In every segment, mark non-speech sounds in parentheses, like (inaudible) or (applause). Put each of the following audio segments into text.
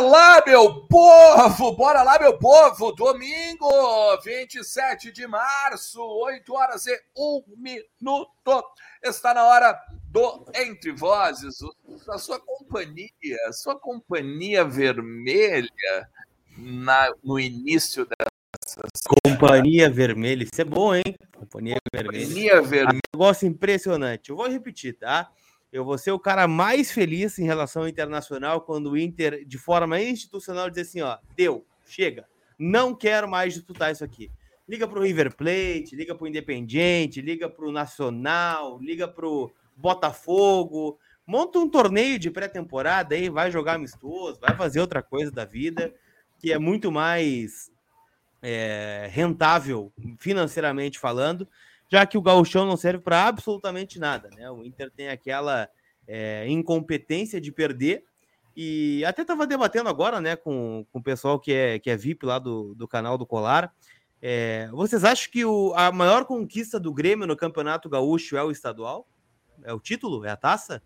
lá, meu povo! Bora lá, meu povo! Domingo, 27 de março, 8 horas e 1 minuto. Está na hora do Entre Vozes, a sua companhia, a sua companhia vermelha na, no início dessa. Companhia Vermelha, isso é bom, hein? Companhia Vermelha. Companhia Vermelha. Um negócio impressionante. Eu vou repetir, tá? Eu vou ser o cara mais feliz em relação ao internacional quando o Inter, de forma institucional, dizer assim: ó, deu, chega, não quero mais disputar isso aqui. Liga para o River Plate, liga para o Independiente, liga para o Nacional, liga para o Botafogo. Monta um torneio de pré-temporada aí, vai jogar amistoso, vai fazer outra coisa da vida, que é muito mais é, rentável financeiramente falando já que o gauchão não serve para absolutamente nada, né? O Inter tem aquela é, incompetência de perder e até estava debatendo agora, né, com, com o pessoal que é, que é VIP lá do, do canal do Colar. É, vocês acham que o, a maior conquista do Grêmio no Campeonato Gaúcho é o estadual? É o título? É a taça?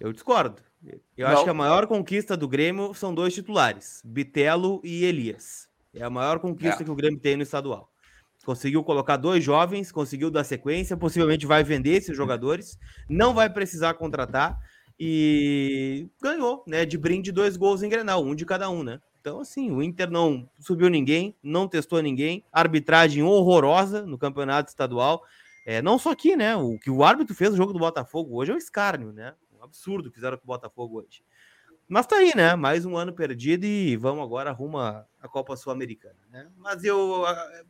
Eu discordo. Eu não. acho que a maior conquista do Grêmio são dois titulares, Bitelo e Elias. É a maior conquista é. que o Grêmio tem no estadual. Conseguiu colocar dois jovens, conseguiu dar sequência, possivelmente vai vender esses jogadores, não vai precisar contratar e ganhou, né? De brinde dois gols em Grenal, um de cada um, né? Então, assim, o Inter não subiu ninguém, não testou ninguém, arbitragem horrorosa no campeonato estadual. É, não só aqui, né? O que o árbitro fez no jogo do Botafogo hoje é um escárnio, né? Um absurdo que fizeram com o Botafogo hoje. Mas tá aí, né? Mais um ano perdido e vamos agora rumo à Copa Sul-Americana, né? Mas eu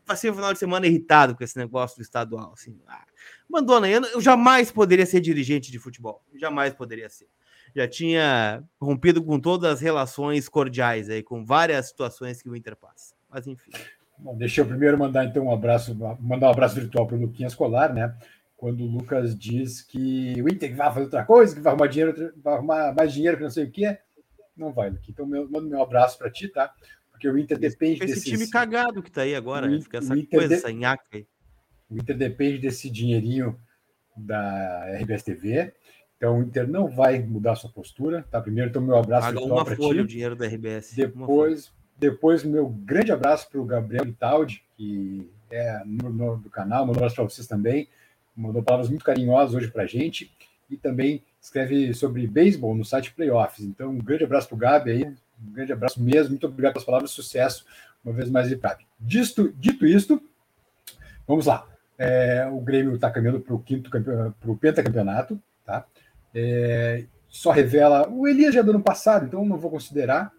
passei o final de semana irritado com esse negócio do estadual, assim. Ah, mandona, eu, jamais poderia ser dirigente de futebol. Jamais poderia ser. Já tinha rompido com todas as relações cordiais aí, com várias situações que o Inter passa. Mas enfim. Bom, deixa eu primeiro mandar então um abraço, mandar um abraço virtual para o Luquinhas Colar, né? Quando o Lucas diz que o Inter vai fazer outra coisa, que vai arrumar dinheiro, vai arrumar mais dinheiro que não sei o quê não vai, Luque. Então, meu, mando meu abraço para ti, tá? Porque o Inter depende Esse desses... time cagado que tá aí agora, o, né? Fica essa coisa, de... essa nhaca aí. O Inter depende desse dinheirinho da RBS TV. Então, o Inter não vai mudar sua postura, tá? Primeiro, então, meu abraço Paga uma folha ti. o dinheiro da RBS. Depois, depois meu grande abraço para o Gabriel Italdi, que é no, do canal, mandou um abraço para vocês também. Mandou palavras muito carinhosas hoje para a gente. E também escreve sobre beisebol no site Playoffs. Então, um grande abraço para o Gabi aí, um grande abraço mesmo, muito obrigado pelas palavras, sucesso, uma vez mais, Gabi. Dito, dito isto, vamos lá. É, o Grêmio está caminhando para o quinto para o pentacampeonato, tá? É, só revela o Elias já do ano passado, então não vou considerar.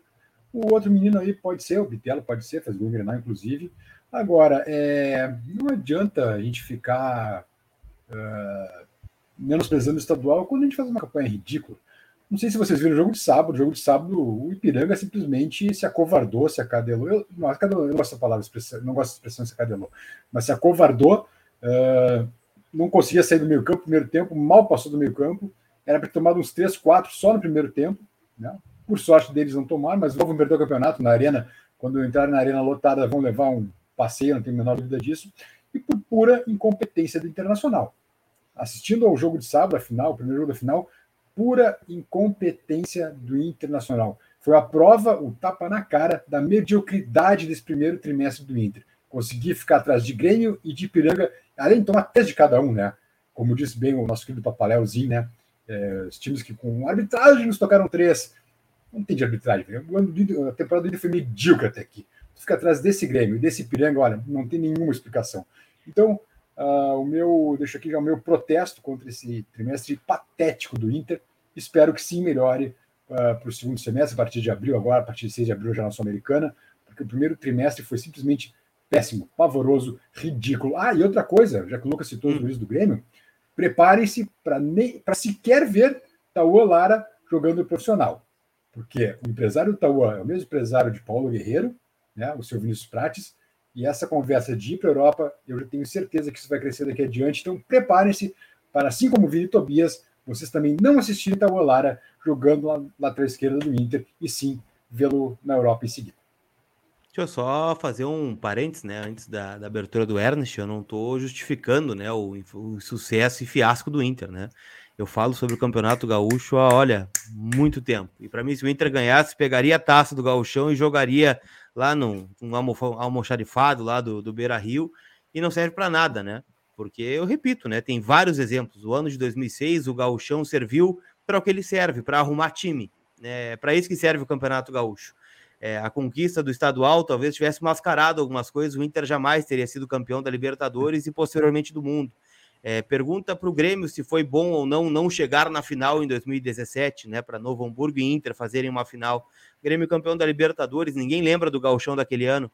O outro menino aí pode ser, o Bitelo pode ser, faz gol em inclusive. Agora, é, não adianta a gente ficar uh, menosprezando o estadual quando a gente faz uma campanha ridícula. Não sei se vocês viram o jogo de sábado. O jogo de sábado, o Ipiranga simplesmente se acovardou, se acadelou. Eu não, eu não gosto da palavra, não gosto da expressão se acadelou, mas se acovardou. Uh, não conseguia sair do meio campo no primeiro tempo, mal passou do meio campo. Era para ter tomado uns 3, 4 só no primeiro tempo. Né? Por sorte deles não tomaram, mas vão perder o campeonato na arena. Quando entrarem na arena lotada, vão levar um passeio, não tenho a menor dúvida disso. E por pura incompetência do Internacional assistindo ao jogo de sábado, a final, o primeiro jogo da final, pura incompetência do Internacional. Foi a prova, o tapa na cara da mediocridade desse primeiro trimestre do Inter. Conseguir ficar atrás de Grêmio e de Ipiranga, além de tomar três de cada um, né? Como disse bem o nosso querido Papaléuzinho, né? É, os times que com arbitragem nos tocaram três. Não tem de arbitragem. A temporada do Inter foi medíocre até aqui. Fica atrás desse Grêmio desse Ipiranga, olha, não tem nenhuma explicação. Então, Uh, o meu, deixo aqui já o meu protesto contra esse trimestre patético do Inter. Espero que sim melhore uh, para o segundo semestre, a partir de abril, agora, a partir de 6 de abril, já na Sul-Americana, porque o primeiro trimestre foi simplesmente péssimo, pavoroso, ridículo. Ah, e outra coisa, já que o Lucas citou os juízes do Grêmio, preparem-se para sequer ver Tauan Lara jogando profissional. Porque o empresário Tauan é o mesmo empresário de Paulo Guerreiro, né, o seu Vinícius Prates, e essa conversa de ir para a Europa, eu já tenho certeza que isso vai crescer daqui adiante. Então, preparem-se para, assim como o Vini Tobias, vocês também não assistirem Lara jogando lá na lateral esquerda do Inter, e sim vê-lo na Europa em seguida. Deixa eu só fazer um parênteses, né? Antes da, da abertura do Ernest, eu não estou justificando né, o, o, sucesso e fiasco do Inter, né? Eu falo sobre o Campeonato Gaúcho há, olha, muito tempo. E para mim, se o Inter ganhasse, pegaria a taça do Gauchão e jogaria lá num, num almoxarifado lá do, do Beira Rio e não serve para nada, né? Porque eu repito, né? Tem vários exemplos. O ano de 2006, o Gauchão serviu para o que ele serve, para arrumar time. É para isso que serve o Campeonato Gaúcho. É, a conquista do estadual talvez tivesse mascarado algumas coisas, o Inter jamais teria sido campeão da Libertadores e posteriormente do mundo. É, pergunta para o Grêmio se foi bom ou não não chegar na final em 2017, né? Para Novo Hamburgo e Inter fazerem uma final. Grêmio campeão da Libertadores, ninguém lembra do gauchão daquele ano.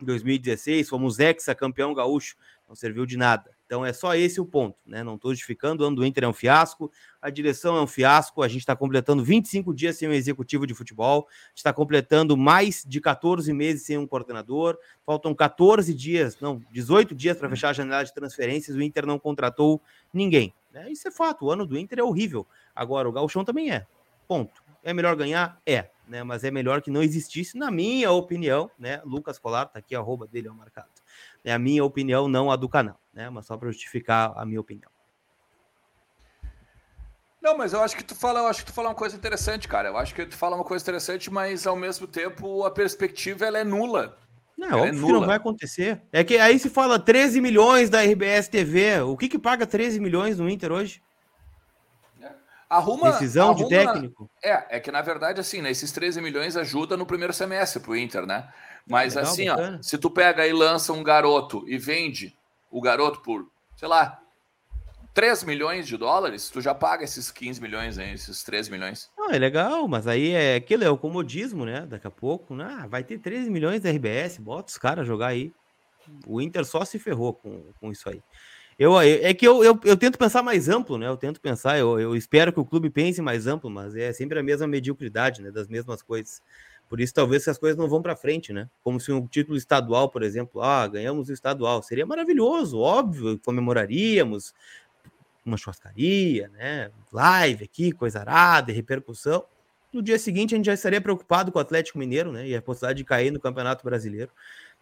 Em 2016, fomos ex-campeão gaúcho, não serviu de nada. Então é só esse o ponto, né? Não estou justificando, o ano do Inter é um fiasco, a direção é um fiasco, a gente está completando 25 dias sem um executivo de futebol, está completando mais de 14 meses sem um coordenador, faltam 14 dias, não, 18 dias para fechar a janela de transferências, o Inter não contratou ninguém. Né? Isso é fato, o ano do Inter é horrível. Agora, o Galchão também é. Ponto. É melhor ganhar? É. Né? Mas é melhor que não existisse, na minha opinião, né? Lucas Colar, tá aqui, arroba dele é o marcado. É a minha opinião, não a do canal, né? Mas só para justificar a minha opinião. Não, mas eu acho que tu fala, eu acho que tu fala uma coisa interessante, cara. Eu acho que tu fala uma coisa interessante, mas ao mesmo tempo a perspectiva ela é nula. Não, ela é óbvio é que não vai acontecer. É que aí se fala 13 milhões da RBS TV. O que que paga 13 milhões no Inter hoje? É. Arruma, Decisão arruma, de técnico. É, é que na verdade, assim, né, esses 13 milhões ajuda no primeiro semestre pro Inter, né? Mas Legal, assim, ó, se tu pega e lança um garoto e vende o garoto por, sei lá, 3 milhões de dólares, tu já paga esses 15 milhões, hein, esses 3 milhões. Não, é legal, mas aí é aquilo, é o comodismo, né? Daqui a pouco, né? Ah, vai ter 13 milhões da RBS, bota os caras jogar aí. O Inter só se ferrou com, com isso aí. Eu, é que eu, eu, eu, tento pensar mais amplo, né? Eu tento pensar, eu, eu espero que o clube pense mais amplo, mas é sempre a mesma mediocridade, né? Das mesmas coisas. Por isso, talvez as coisas não vão para frente, né? Como se um título estadual, por exemplo, ah, ganhamos o estadual, seria maravilhoso, óbvio, comemoraríamos uma churrascaria, né? Live aqui, coisa arada, repercussão. No dia seguinte, a gente já estaria preocupado com o Atlético Mineiro, né? E a possibilidade de cair no Campeonato Brasileiro.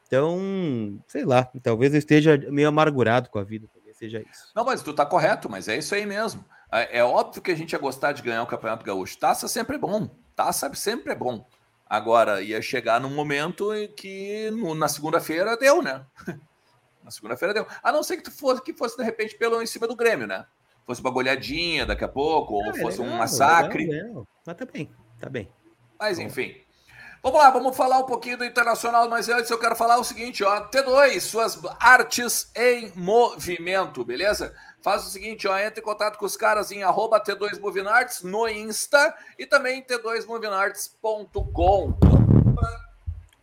Então, sei lá, talvez eu esteja meio amargurado com a vida, talvez seja isso. Não, mas tu tá correto, mas é isso aí mesmo. É, é óbvio que a gente ia gostar de ganhar o Campeonato Gaúcho. Taça sempre é bom. Taça sempre é bom. Agora, ia chegar num momento em que no, na segunda-feira deu, né? (laughs) na segunda-feira deu. A não ser que tu fosse, que fosse, de repente, pelo em cima do Grêmio, né? Fosse uma goleadinha daqui a pouco, ou é, fosse legal, um massacre. Legal, legal. Mas tá bem, tá bem. Mas enfim. Vamos lá, vamos falar um pouquinho do Internacional, mas antes eu quero falar o seguinte, ó. T2, suas artes em movimento, beleza? Faz o seguinte, ó, entre em contato com os caras em arroba T2movinarts no Insta e também t2movinarts.com.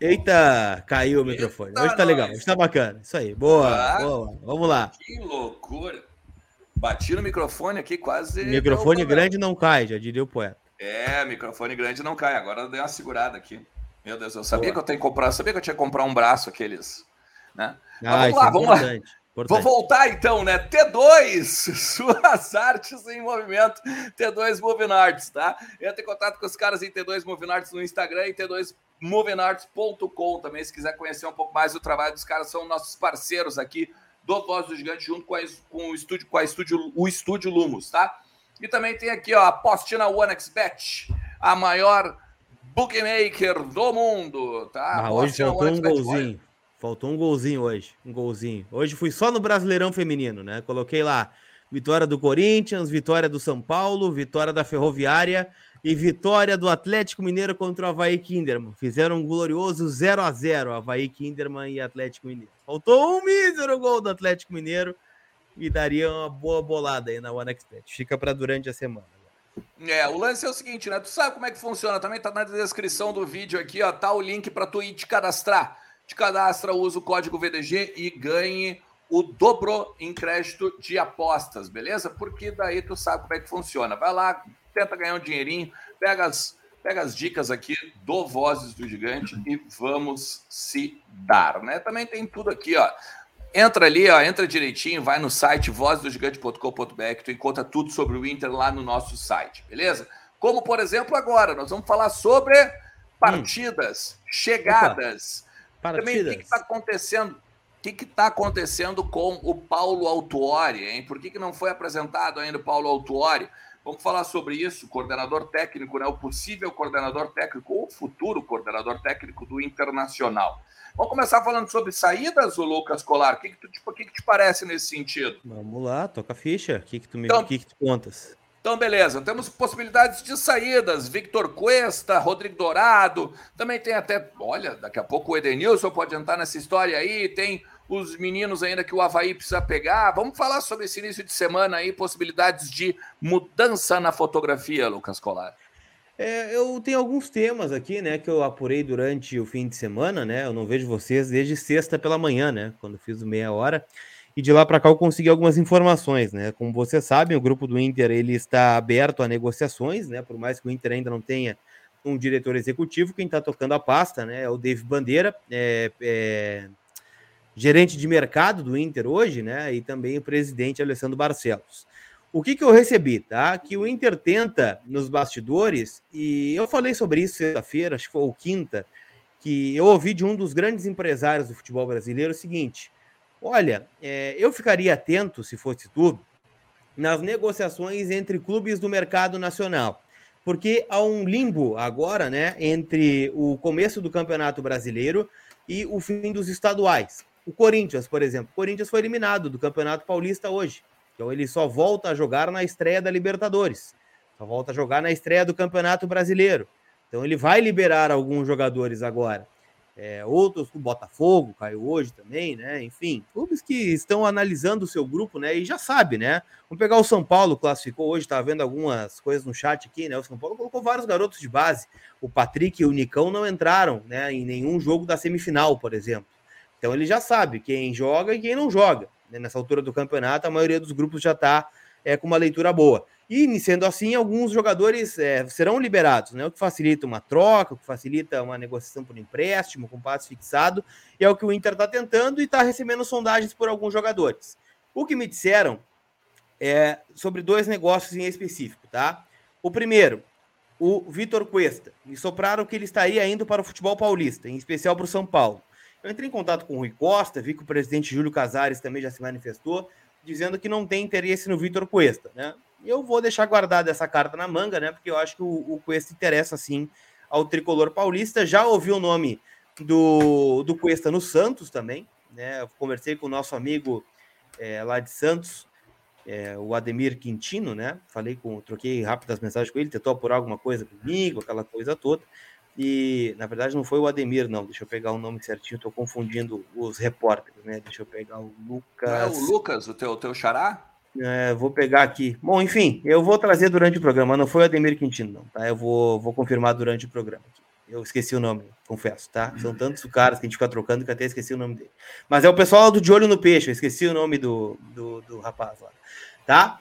Eita, caiu o microfone. Hoje tá legal, hoje tá bacana. Isso aí, boa, ah, boa. Vamos lá. Que loucura. Bati no microfone aqui quase. Microfone grande não cai, já diria o poeta. É, microfone grande não cai. Agora deu uma segurada aqui. Meu Deus, eu sabia boa. que eu tenho que comprar, sabia que eu tinha que comprar um braço aqueles, né? Ah, vamos lá, é vamos lá. Importante. Vou voltar então, né? T2, (laughs) suas artes em movimento, T2 Moving Arts, tá? Entre em contato com os caras em T2 Moving Arts no Instagram e T2movinarts.com também, se quiser conhecer um pouco mais do trabalho dos caras, são nossos parceiros aqui do Voz do Gigante, junto com, a, com o estúdio, com a estúdio, o estúdio Lumos, tá? E também tem aqui, ó, a Postina OneXBet, a maior bookmaker do mundo, tá? Ah, hoje faltou um golzinho. Faltou um golzinho hoje, um golzinho. Hoje fui só no Brasileirão Feminino, né? Coloquei lá vitória do Corinthians, vitória do São Paulo, vitória da Ferroviária e vitória do Atlético Mineiro contra o Havaí Kinderman. Fizeram um glorioso 0 a 0 Havaí Kinderman e Atlético Mineiro. Faltou um mísero gol do Atlético Mineiro e daria uma boa bolada aí na OneXBet. Fica para durante a semana. É, o lance é o seguinte, né? Tu sabe como é que funciona? Também tá na descrição do vídeo aqui, ó, tá o link para tu ir te cadastrar te cadastra, usa o código VDG e ganhe o dobro em crédito de apostas, beleza? Porque daí tu sabe como é que funciona. Vai lá, tenta ganhar um dinheirinho, pega as, pega as dicas aqui do Vozes do Gigante e vamos se dar, né? Também tem tudo aqui, ó. Entra ali, ó, entra direitinho, vai no site vozdogigante.com.br, tu encontra tudo sobre o Inter lá no nosso site, beleza? Como, por exemplo, agora, nós vamos falar sobre partidas, hum. chegadas, Partidas. Também o que está acontecendo? O que está acontecendo com o Paulo Autuori, hein? Por que, que não foi apresentado ainda o Paulo Autuori? Vamos falar sobre isso, coordenador técnico, né? O possível coordenador técnico ou futuro coordenador técnico do Internacional. Vamos começar falando sobre saídas, o Lucas Colar. O que, que, tu, tipo, que, que te parece nesse sentido? Vamos lá, toca a ficha. O que, que tu me então, que que tu contas? Então, beleza. Temos possibilidades de saídas. Victor Cuesta, Rodrigo Dourado. Também tem até. Olha, daqui a pouco o Edenilson pode entrar nessa história aí. Tem os meninos ainda que o Havaí precisa pegar. Vamos falar sobre esse início de semana aí, possibilidades de mudança na fotografia, Lucas Colar. É, eu tenho alguns temas aqui, né, que eu apurei durante o fim de semana, né? Eu não vejo vocês desde sexta pela manhã, né? Quando fiz o meia hora. E de lá para cá eu consegui algumas informações, né? Como vocês sabem, o grupo do Inter ele está aberto a negociações, né? Por mais que o Inter ainda não tenha um diretor executivo, quem está tocando a pasta, né? É o Dave Bandeira, é, é, gerente de mercado do Inter hoje, né? E também o presidente Alessandro Barcelos. O que, que eu recebi, tá? Que o Inter tenta nos bastidores, e eu falei sobre isso sexta-feira, acho que foi o quinta, que eu ouvi de um dos grandes empresários do futebol brasileiro o seguinte: olha, é, eu ficaria atento, se fosse tudo, nas negociações entre clubes do mercado nacional. Porque há um limbo agora, né, entre o começo do Campeonato Brasileiro e o fim dos estaduais. O Corinthians, por exemplo, o Corinthians foi eliminado do Campeonato Paulista hoje. Então ele só volta a jogar na estreia da Libertadores, só volta a jogar na estreia do Campeonato Brasileiro. Então ele vai liberar alguns jogadores agora. É, outros, o Botafogo caiu hoje também, né? Enfim, clubes que estão analisando o seu grupo, né? E já sabe, né? Vamos pegar o São Paulo, classificou hoje, tá vendo algumas coisas no chat aqui, né? O São Paulo colocou vários garotos de base. O Patrick e o Nicão não entraram, né? Em nenhum jogo da semifinal, por exemplo. Então ele já sabe quem joga e quem não joga. Né, nessa altura do campeonato, a maioria dos grupos já está é, com uma leitura boa. E, sendo assim, alguns jogadores é, serão liberados, né? O que facilita uma troca, o que facilita uma negociação por empréstimo, com passe fixado, é o que o Inter está tentando e está recebendo sondagens por alguns jogadores. O que me disseram é sobre dois negócios em específico, tá? O primeiro, o Vitor Cuesta. Me sopraram que ele estaria indo para o futebol paulista, em especial para o São Paulo. Eu entrei em contato com o Rui Costa, vi que o presidente Júlio Casares também já se manifestou, dizendo que não tem interesse no Vitor Cuesta, né? Eu vou deixar guardada essa carta na manga, né? Porque eu acho que o, o Cuesta interessa sim ao tricolor paulista. Já ouvi o nome do, do Cuesta no Santos também, né? Eu conversei com o nosso amigo é, lá de Santos, é, o Ademir Quintino, né? Falei com, troquei rápidas mensagens com ele, tentou apurar alguma coisa comigo, aquela coisa toda. E, na verdade, não foi o Ademir, não. Deixa eu pegar o nome certinho, estou confundindo os repórteres, né? Deixa eu pegar o Lucas. Não é o Lucas, o teu, teu xará? É, vou pegar aqui. Bom, enfim, eu vou trazer durante o programa. Não foi o Ademir Quintino, não, tá? Eu vou, vou confirmar durante o programa. Eu esqueci o nome, confesso, tá? São tantos caras que a gente fica trocando que até esqueci o nome dele. Mas é o pessoal do De Olho no Peixe, eu esqueci o nome do, do, do rapaz lá, tá?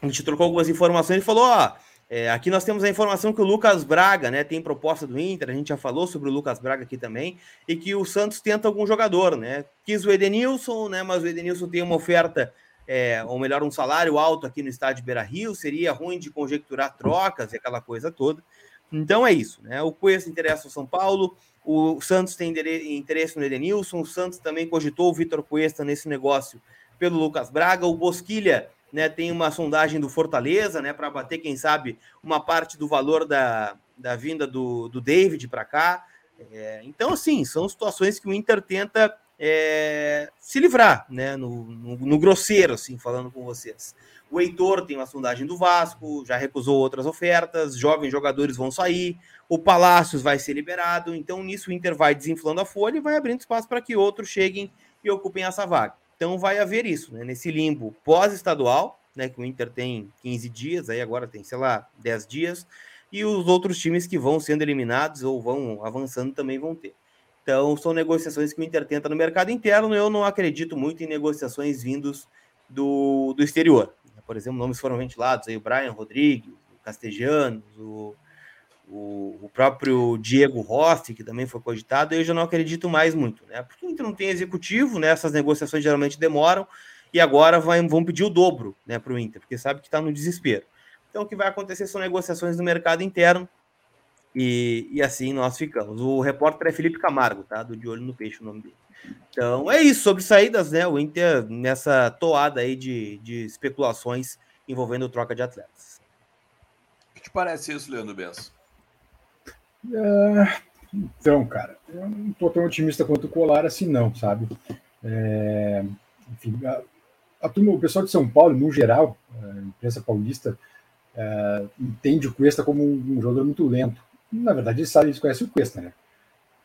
A gente trocou algumas informações e falou, ó é, aqui nós temos a informação que o Lucas Braga né, tem proposta do Inter, a gente já falou sobre o Lucas Braga aqui também, e que o Santos tenta algum jogador, né? Quis o Edenilson, né? Mas o Edenilson tem uma oferta, é, ou melhor, um salário alto aqui no estádio Beira Rio, seria ruim de conjecturar trocas e aquela coisa toda. Então é isso, né? O Cuesta interessa o São Paulo, o Santos tem interesse no Edenilson, o Santos também cogitou o Vitor Cuesta nesse negócio pelo Lucas Braga, o Bosquilha né, tem uma sondagem do Fortaleza, né, para bater, quem sabe, uma parte do valor da, da vinda do, do David para cá. É, então, assim, são situações que o Inter tenta é, se livrar, né, no, no, no, grosseiro, assim, falando com vocês. O Heitor tem uma sondagem do Vasco, já recusou outras ofertas, jovens jogadores vão sair, o Palácios vai ser liberado, então nisso o Inter vai desinflando a folha e vai abrindo espaço para que outros cheguem e ocupem essa vaga. Então vai haver isso, né? Nesse limbo pós-estadual, né? Que o Inter tem 15 dias, aí agora tem, sei lá, 10 dias, e os outros times que vão sendo eliminados ou vão avançando também vão ter. Então são negociações que o Inter tenta no mercado interno. Eu não acredito muito em negociações vindos do, do exterior. Por exemplo, nomes foram ventilados aí, o Brian Rodrigues, o o o, o próprio Diego Rossi, que também foi cogitado, eu já não acredito mais muito, né? Porque o Inter não tem executivo, né? Essas negociações geralmente demoram, e agora vai, vão pedir o dobro né, para o Inter, porque sabe que está no desespero. Então, o que vai acontecer são negociações no mercado interno, e, e assim nós ficamos. O repórter é Felipe Camargo, tá? Do De Olho no Peixe, o nome dele. Então é isso, sobre saídas, né? O Inter nessa toada aí de, de especulações envolvendo troca de atletas. O que te parece isso, Leandro Benção? Então, cara, eu não estou tão otimista quanto o Colar assim, não, sabe? É, enfim, a, a turma, o pessoal de São Paulo, no geral, a imprensa paulista, é, entende o Cuesta como um, jogador muito lento. Na verdade, eles sabem, eles conhecem o Cuesta, né?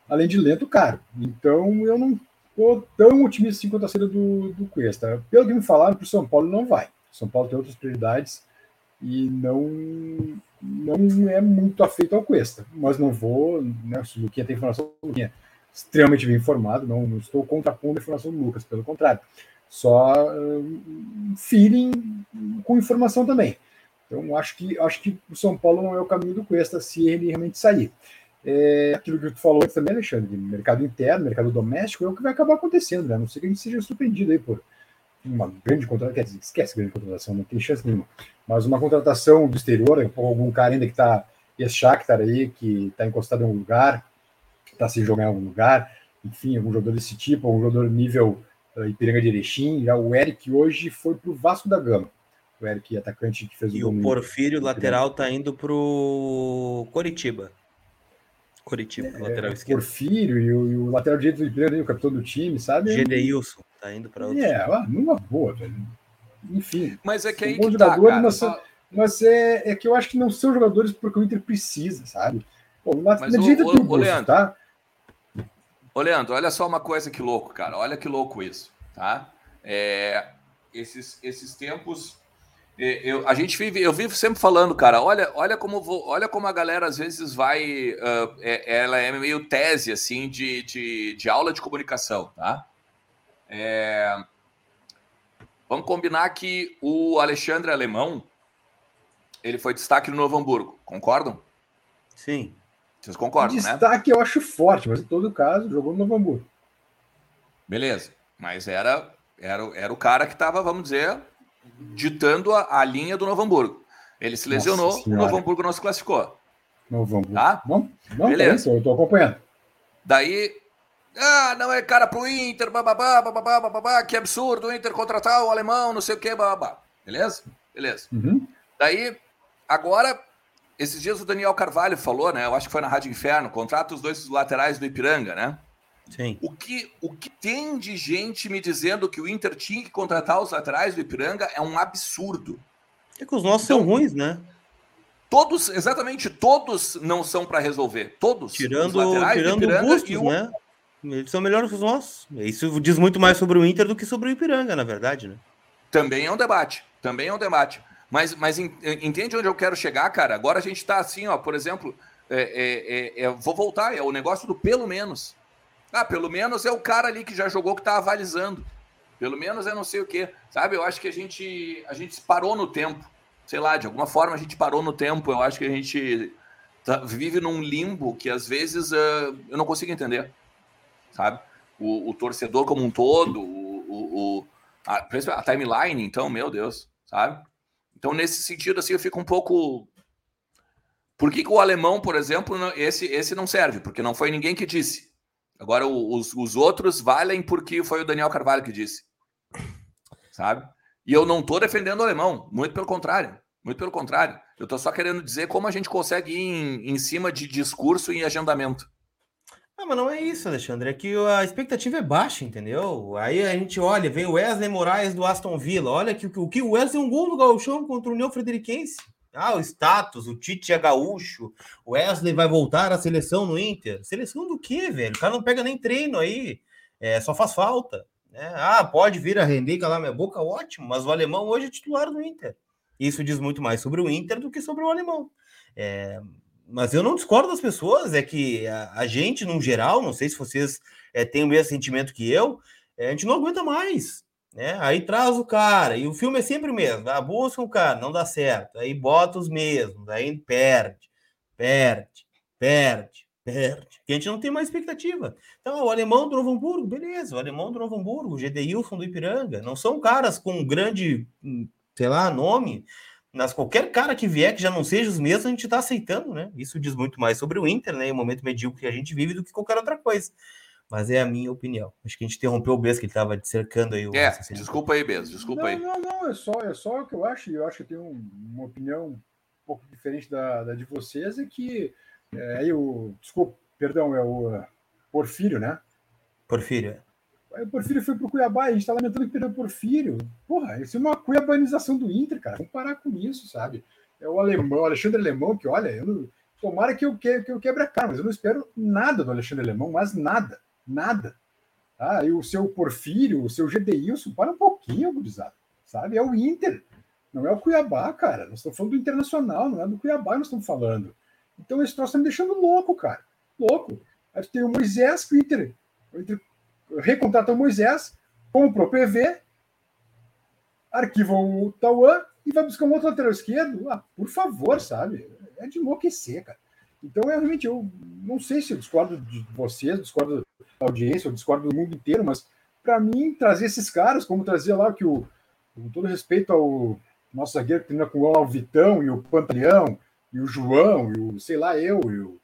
Além de lento, caro. Então, eu não estou tão otimista assim quanto a saída do, do Cuesta. Pelo que me falaram, para o São Paulo não vai. São Paulo tem outras prioridades e não não é muito afeito ao Cuesta. Mas não vou, né, se o Luquinha tem informação, o Luquinha extremamente bem informado, não, não estou contrapondo a informação do Lucas, pelo contrário. Só um feeling com informação também. Então, acho que, acho que o São Paulo não é o caminho do Cuesta se ele realmente sair. É, aquilo que tu falou também, Alexandre, mercado interno, mercado doméstico, é o que vai acabar acontecendo, né? A não sei que a gente seja surpreendido aí por uma grande contratação, quer dizer, esquece grande contratação, não tem chance nenhuma, mas uma contratação do exterior, algum cara ainda que está, esse Shakhtar aí, que está encostado em algum lugar, está sem jogar em algum lugar, enfim, algum jogador desse tipo, algum jogador nível uh, Ipiranga de Erechim, já o Eric hoje foi para o Vasco da Gama, o Eric, atacante que fez o E o Porfírio, lateral, está indo para o Coritiba. Curitiba, é, lateral esquerdo. Porfírio e o, e o lateral direito do Ipiranga, o capitão do time, sabe? Gedeilson, tá indo para outro. É, ah, numa boa, velho. Enfim. Mas é que aí que tá, cara, mas, só... mas é, é que eu acho que não são jogadores porque o Inter precisa, sabe? Pô, mas o, o, o, o Leandro, tá? Ô, Leandro, olha só uma coisa que louco, cara. Olha que louco isso, tá? É, esses, esses tempos eu, a gente vive, eu vivo sempre falando, cara, olha, olha como vou, olha como a galera às vezes vai, uh, é, ela é meio tese assim de, de, de aula de comunicação, tá? É, vamos combinar que o Alexandre Alemão ele foi destaque no Novo Hamburgo, concordam? Sim. Vocês concordam, destaque né? Destaque eu acho forte, mas em todo caso jogou no Novo Hamburgo. Beleza, mas era era, era o cara que estava, vamos dizer, ditando a, a linha do Novo Hamburgo. Ele se lesionou, o Novo Hamburgo não se classificou. Novo Hamburgo. Tá? Não, não Beleza. eu estou acompanhando. Daí, ah, não é cara pro Inter, bababá, bababá, bababá, que absurdo o Inter contratar o alemão, não sei o que, bababá. Beleza? Beleza. Uhum. Daí, agora, esses dias o Daniel Carvalho falou, né? Eu acho que foi na Rádio Inferno, contrata os dois laterais do Ipiranga, né? Sim. O que, o que tem de gente me dizendo que o Inter tinha que contratar os laterais do Ipiranga é um absurdo. É que os nossos então, são ruins, né? Todos, exatamente, todos não são para resolver. Todos. Tirando, tirando o Bustos, o... né? Eles são melhores que os nossos. Isso diz muito mais sobre o Inter do que sobre o Ipiranga, na verdade, né? Também é um debate. Também é um debate. Mas, mas entende onde eu quero chegar, cara? Agora a gente está assim, ó, por exemplo, é, é, é, é vou voltar, é o negócio do pelo menos. Ah, pelo menos é o cara ali que já jogou que tá avalizando. Pelo menos é não sei o quê. Sabe? Eu acho que a gente, a gente parou no tempo. Sei lá, de alguma forma a gente parou no tempo. Eu acho que a gente tá, vive num limbo que às vezes uh, eu não consigo entender. Sabe? O, o torcedor como um todo, o, o, o a, a timeline, então, meu Deus, sabe? Então, nesse sentido, assim, eu fico um pouco por que, que, o alemão, por exemplo, esse, esse não serve? Porque não foi ninguém que disse. Agora, os, os outros valem porque foi o Daniel Carvalho que disse. Sabe? E eu não estou defendendo o alemão, muito pelo contrário. Muito pelo contrário. Eu estou só querendo dizer como a gente consegue ir em, em cima de discurso e agendamento. Ah, mas não é isso, Alexandre. É que a expectativa é baixa, entendeu? Aí a gente olha, vem o Wesley Moraes do Aston Villa. Olha que o que o Wesley é um gol do Gauchão contra o União Frederiquense. Ah, o status, o Tite é gaúcho, o Wesley vai voltar à seleção no Inter. Seleção do quê, velho? O cara não pega nem treino aí, é, só faz falta. Né? Ah, pode vir a render, calar minha boca, ótimo, mas o alemão hoje é titular do Inter. Isso diz muito mais sobre o Inter do que sobre o alemão. É, mas eu não discordo das pessoas, é que a, a gente, no geral, não sei se vocês é, têm o mesmo sentimento que eu, é, a gente não aguenta mais. Né? Aí traz o cara, e o filme é sempre o mesmo. Ah, busca o cara, não dá certo. Aí bota os mesmos, aí perde, perde, perde, perde. E a gente não tem mais expectativa. Então, o alemão do Novo Hamburgo, beleza, o alemão do Novo Hamburgo, o Gedeilson do Ipiranga, não são caras com grande, sei lá, nome, mas qualquer cara que vier que já não seja os mesmos, a gente está aceitando, né? Isso diz muito mais sobre o Inter, né? E o momento medíocre que a gente vive do que qualquer outra coisa. Mas é a minha opinião. Acho que a gente interrompeu o Bess, que ele estava cercando aí. O é, desculpa aí, Bess, desculpa não, aí. Não, não, é só, é só o que eu acho. Eu acho que eu tenho uma opinião um pouco diferente da, da de vocês, é que é, aí o. Desculpa, perdão, é o Porfírio, né? Porfírio. É. O Porfírio foi pro Cuiabá, a gente tá lamentando que perdeu o Porfírio. Porra, isso é uma cuiabanização do Inter, cara. Vamos parar com isso, sabe? É o alemão, o Alexandre Alemão, que olha, eu não, tomara que eu, que, que eu quebre a cara, mas eu não espero nada do Alexandre Alemão, mas nada, nada. Ah, e o seu Porfírio, o seu Gedeilson, para um pouquinho, gurizada, sabe? É o Inter, não é o Cuiabá, cara. Nós estamos falando do Internacional, não é do Cuiabá nós estamos falando. Então esse troço está me deixando louco, cara. Louco. Aí tem o Moisés, que o Inter, o Inter recontrata o Moisés, compra o PV, arquiva o Tauan e vai buscar um outro lateral esquerdo. Ah, por favor, sabe? É de enlouquecer, cara. Então, eu, realmente, eu não sei se eu discordo de vocês, discordo audiência, eu discordo do mundo inteiro, mas para mim, trazer esses caras, como trazer lá que o, com todo respeito ao nosso zagueiro que treina com o Vitão e o Pantaleão, e o João, e o, sei lá, eu, e o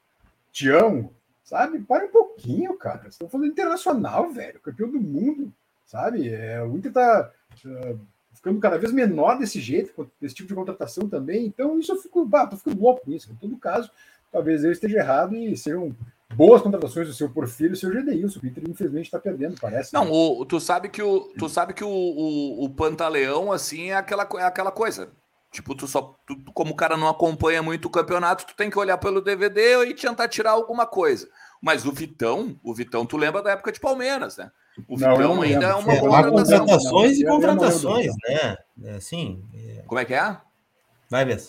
Tião, sabe? Para um pouquinho, cara. Estão falando internacional, velho, campeão do mundo, sabe? É, o Inter tá uh, ficando cada vez menor desse jeito, desse tipo de contratação também. Então, isso eu fico, bah, tô ficando louco com isso. Em todo caso, talvez eu esteja errado e sejam boas contratações do seu Porfírio e do seu Gedeilson. O Inter, infelizmente, está perdendo, parece. Não, né? o, tu sabe que o, tu sabe que o, o, o Pantaleão, assim, é aquela, é aquela coisa. Tipo, tu só, tu, como o cara não acompanha muito o campeonato, tu tem que olhar pelo DVD e tentar tirar alguma coisa. Mas o Vitão, o Vitão, tu lembra da época de Palmeiras, né? O não, Vitão ainda é uma é, contratações e contratações, né? É, assim. É... Como é que é? Vai, ver.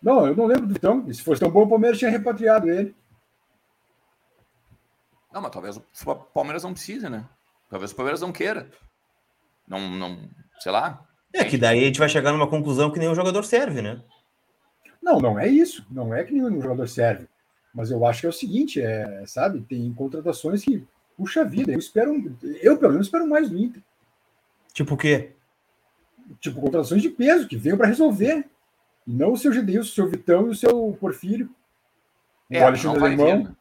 Não, eu não lembro do Vitão. Se fosse tão bom, o Palmeiras tinha repatriado ele. Não, mas talvez o Palmeiras não precise, né? Talvez o Palmeiras não queira. Não, não, sei lá. É que daí a gente vai chegar numa conclusão que nenhum jogador serve, né? Não, não é isso. Não é que nenhum jogador serve. Mas eu acho que é o seguinte, é, sabe, tem contratações que, puxa vida, eu espero, eu pelo menos espero mais do Inter. Tipo o quê? Tipo, contratações de peso, que venham para resolver. E não o seu Gedeilson, o seu Vitão e o seu Porfírio. É, o Alexandre Alemão.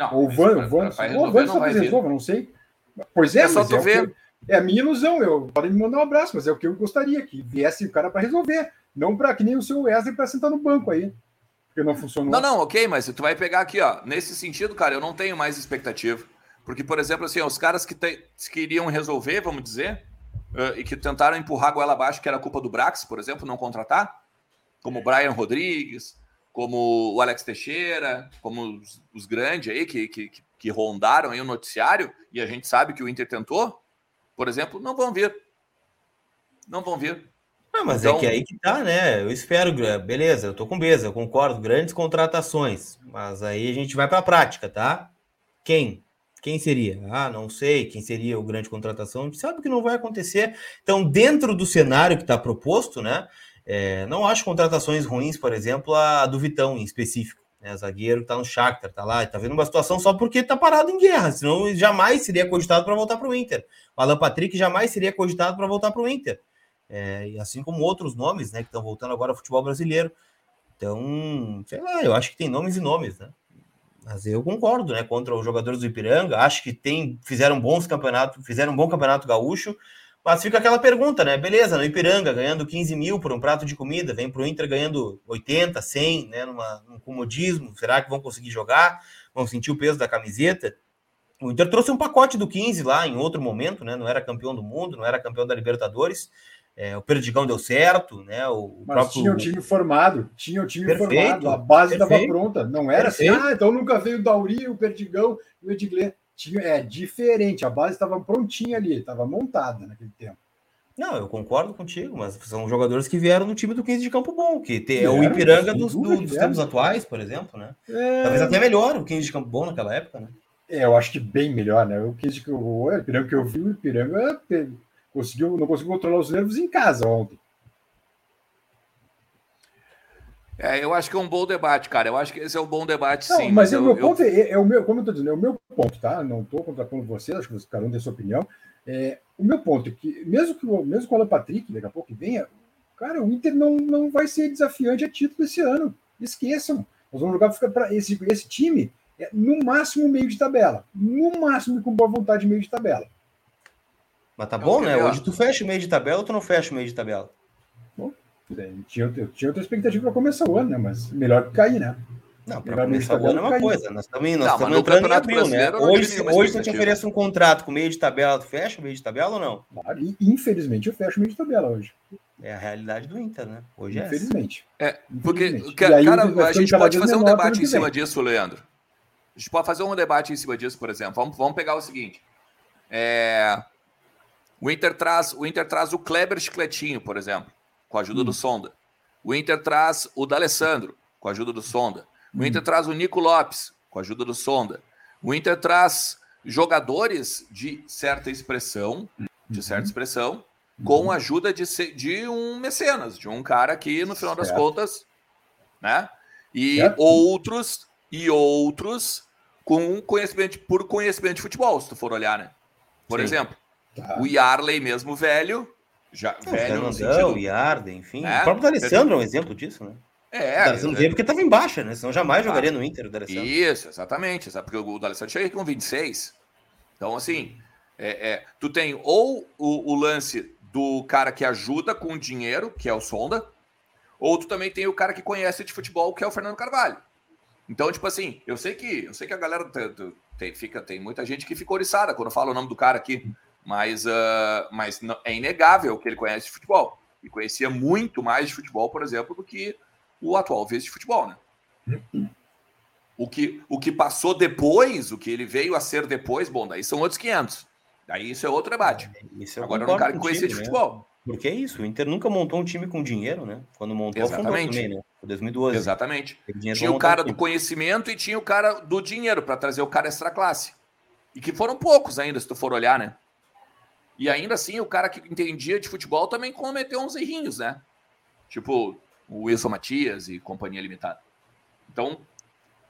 Não, ou o Van, Van, o Van só resolva, não sei. Pois é, é só tu é ver. É a minha ilusão, eu podem me mandar um abraço, mas é o que eu gostaria, que viesse o cara para resolver. Não para que nem o seu Wesley para sentar no banco aí porque não funcionou. Não, não, ok, mas tu vai pegar aqui, ó. Nesse sentido, cara, eu não tenho mais expectativa. Porque, por exemplo, assim, os caras que te, queriam resolver, vamos dizer, uh, e que tentaram empurrar a goela abaixo, que era culpa do Brax, por exemplo, não contratar, como o Brian Rodrigues, como o Alex Teixeira, como os, os grandes aí que, que, que rondaram aí o noticiário, e a gente sabe que o Inter tentou, por exemplo, não vão vir. Não vão vir. Ah, mas então... é que aí que tá, né? Eu espero, beleza, eu tô com beleza, eu concordo, grandes contratações, mas aí a gente vai para a prática, tá? Quem? Quem seria? Ah, não sei quem seria o grande contratação, a gente sabe que não vai acontecer. Então, dentro do cenário que está proposto, né? É, não acho contratações ruins, por exemplo, a do Vitão em específico. Né, zagueiro tá no Shakhtar, tá lá, tá vendo uma situação só porque tá parado em guerra, senão jamais seria cogitado para voltar para o Inter. O Alan Patrick jamais seria cogitado para voltar para o Inter é, e assim como outros nomes, né, que estão voltando agora ao futebol brasileiro. Então, sei lá, eu acho que tem nomes e nomes, né? Mas eu concordo, né? Contra os jogadores do Ipiranga, acho que tem, fizeram bons campeonatos, fizeram um bom campeonato gaúcho, mas fica aquela pergunta, né? Beleza, no Ipiranga ganhando 15 mil por um prato de comida, vem para o Inter ganhando 80, 100, né? Numa, num comodismo, será que vão conseguir jogar? Vão sentir o peso da camiseta? O Inter trouxe um pacote do 15 lá em outro momento, né? Não era campeão do mundo, não era campeão da Libertadores. É, o Perdigão deu certo, né? O Mas próprio... tinha o time formado, tinha o time perfeito, formado, a base estava pronta. Não era assim, perfeito. assim, ah, então nunca veio o Dauri, o Perdigão e o Edgley. Tinha, é diferente, a base estava prontinha ali, estava montada naquele tempo. Não, eu concordo contigo, mas são jogadores que vieram no time do 15 de Campo Bom, que é o Ipiranga dos, do, dos tempos atuais, por exemplo, né? É... Talvez até melhor o 15 de Campo Bom naquela época, né? É, eu acho que bem melhor, né? O 15 de o Ipiranga que eu vi, o Ipiranga conseguiu, não conseguiu controlar os nervos em casa ontem. É, eu acho que é um bom debate, cara. Eu acho que esse é um bom debate, não, sim. Mas, mas o meu eu... ponto é, é, o meu, como eu estou dizendo, é o meu ponto, tá? Não estou contrapondo vocês, acho que cada um tem sua opinião. É, o meu ponto é que, mesmo que mesmo com o Alan Patrick, daqui a pouco venha, cara, o Inter não, não vai ser desafiante a título esse ano. Esqueçam. Nós vamos jogar para esse, esse time é no máximo meio de tabela. No máximo com boa vontade meio de tabela. Mas tá bom, né? Hoje tu fecha o meio de tabela ou tu não fecha o meio de tabela? Bom, tinha, eu tinha outra expectativa para começar o ano, né? Mas melhor que cair, né? Não, para começar o ano é uma coisa. Nós estamos nós não, entrando em abril, né? Hoje, hoje se te oferece um contrato com meio de tabela, tu fecha o meio de tabela ou não? Claro, infelizmente eu fecho o meio de tabela hoje. É a realidade do Inter, né? Hoje é Infelizmente. É, porque, Infelizmente. cara, a gente pode fazer um debate em cima disso, Leandro. A gente pode fazer um debate em cima disso, por exemplo. Vamos, vamos pegar o seguinte. É, o, Inter traz, o Inter traz o Kleber Chicletinho, por exemplo, com a ajuda hum. do Sonda. O Inter traz o D'Alessandro, com a ajuda do Sonda. O Inter hum. traz o Nico Lopes, com a ajuda do Sonda. O Inter traz jogadores de certa expressão, de certa uhum. expressão, com a ajuda de, de um mecenas, de um cara que, no final certo. das contas, né? E certo. outros, e outros com conhecimento, por conhecimento de futebol, se tu for olhar, né? Por Sim. exemplo, tá. o Yarley mesmo velho, já é, velho no sentido... o Yarley, enfim. É, o próprio Alessandro é um exemplo disso, né? É, D'Alessandro veio porque estava em baixa, né? Senão jamais jogaria no Inter o D'Alessandro. Isso, exatamente. Porque o D'Alessandro chega com 26. Então, assim, é, é, tu tem ou o, o, lance do cara que ajuda com dinheiro, que é o Sonda, ou tu também tem o cara que conhece de futebol, que é o Fernando Carvalho. Então, tipo assim, eu sei que eu sei que a galera tem, fica, tem muita gente que fica oriçada quando fala o nome do cara aqui, mas, uh, mas é inegável que ele conhece de futebol. E conhecia muito mais de futebol, por exemplo, do que o atual vice de futebol, né? O que, o que passou depois, o que ele veio a ser depois, bom, daí são outros 500. Daí isso é outro debate. Isso Agora, é um cara que conhecia de né? futebol. Porque é isso, o Inter nunca montou um time com dinheiro, né? Quando montou, Exatamente. também, né? 2012. Exatamente. Tinha o cara do conhecimento e tinha o cara do dinheiro para trazer o cara extra classe. E que foram poucos ainda, se tu for olhar, né? E ainda assim, o cara que entendia de futebol também cometeu uns errinhos, né? Tipo, o Wilson Matias e companhia limitada. Então,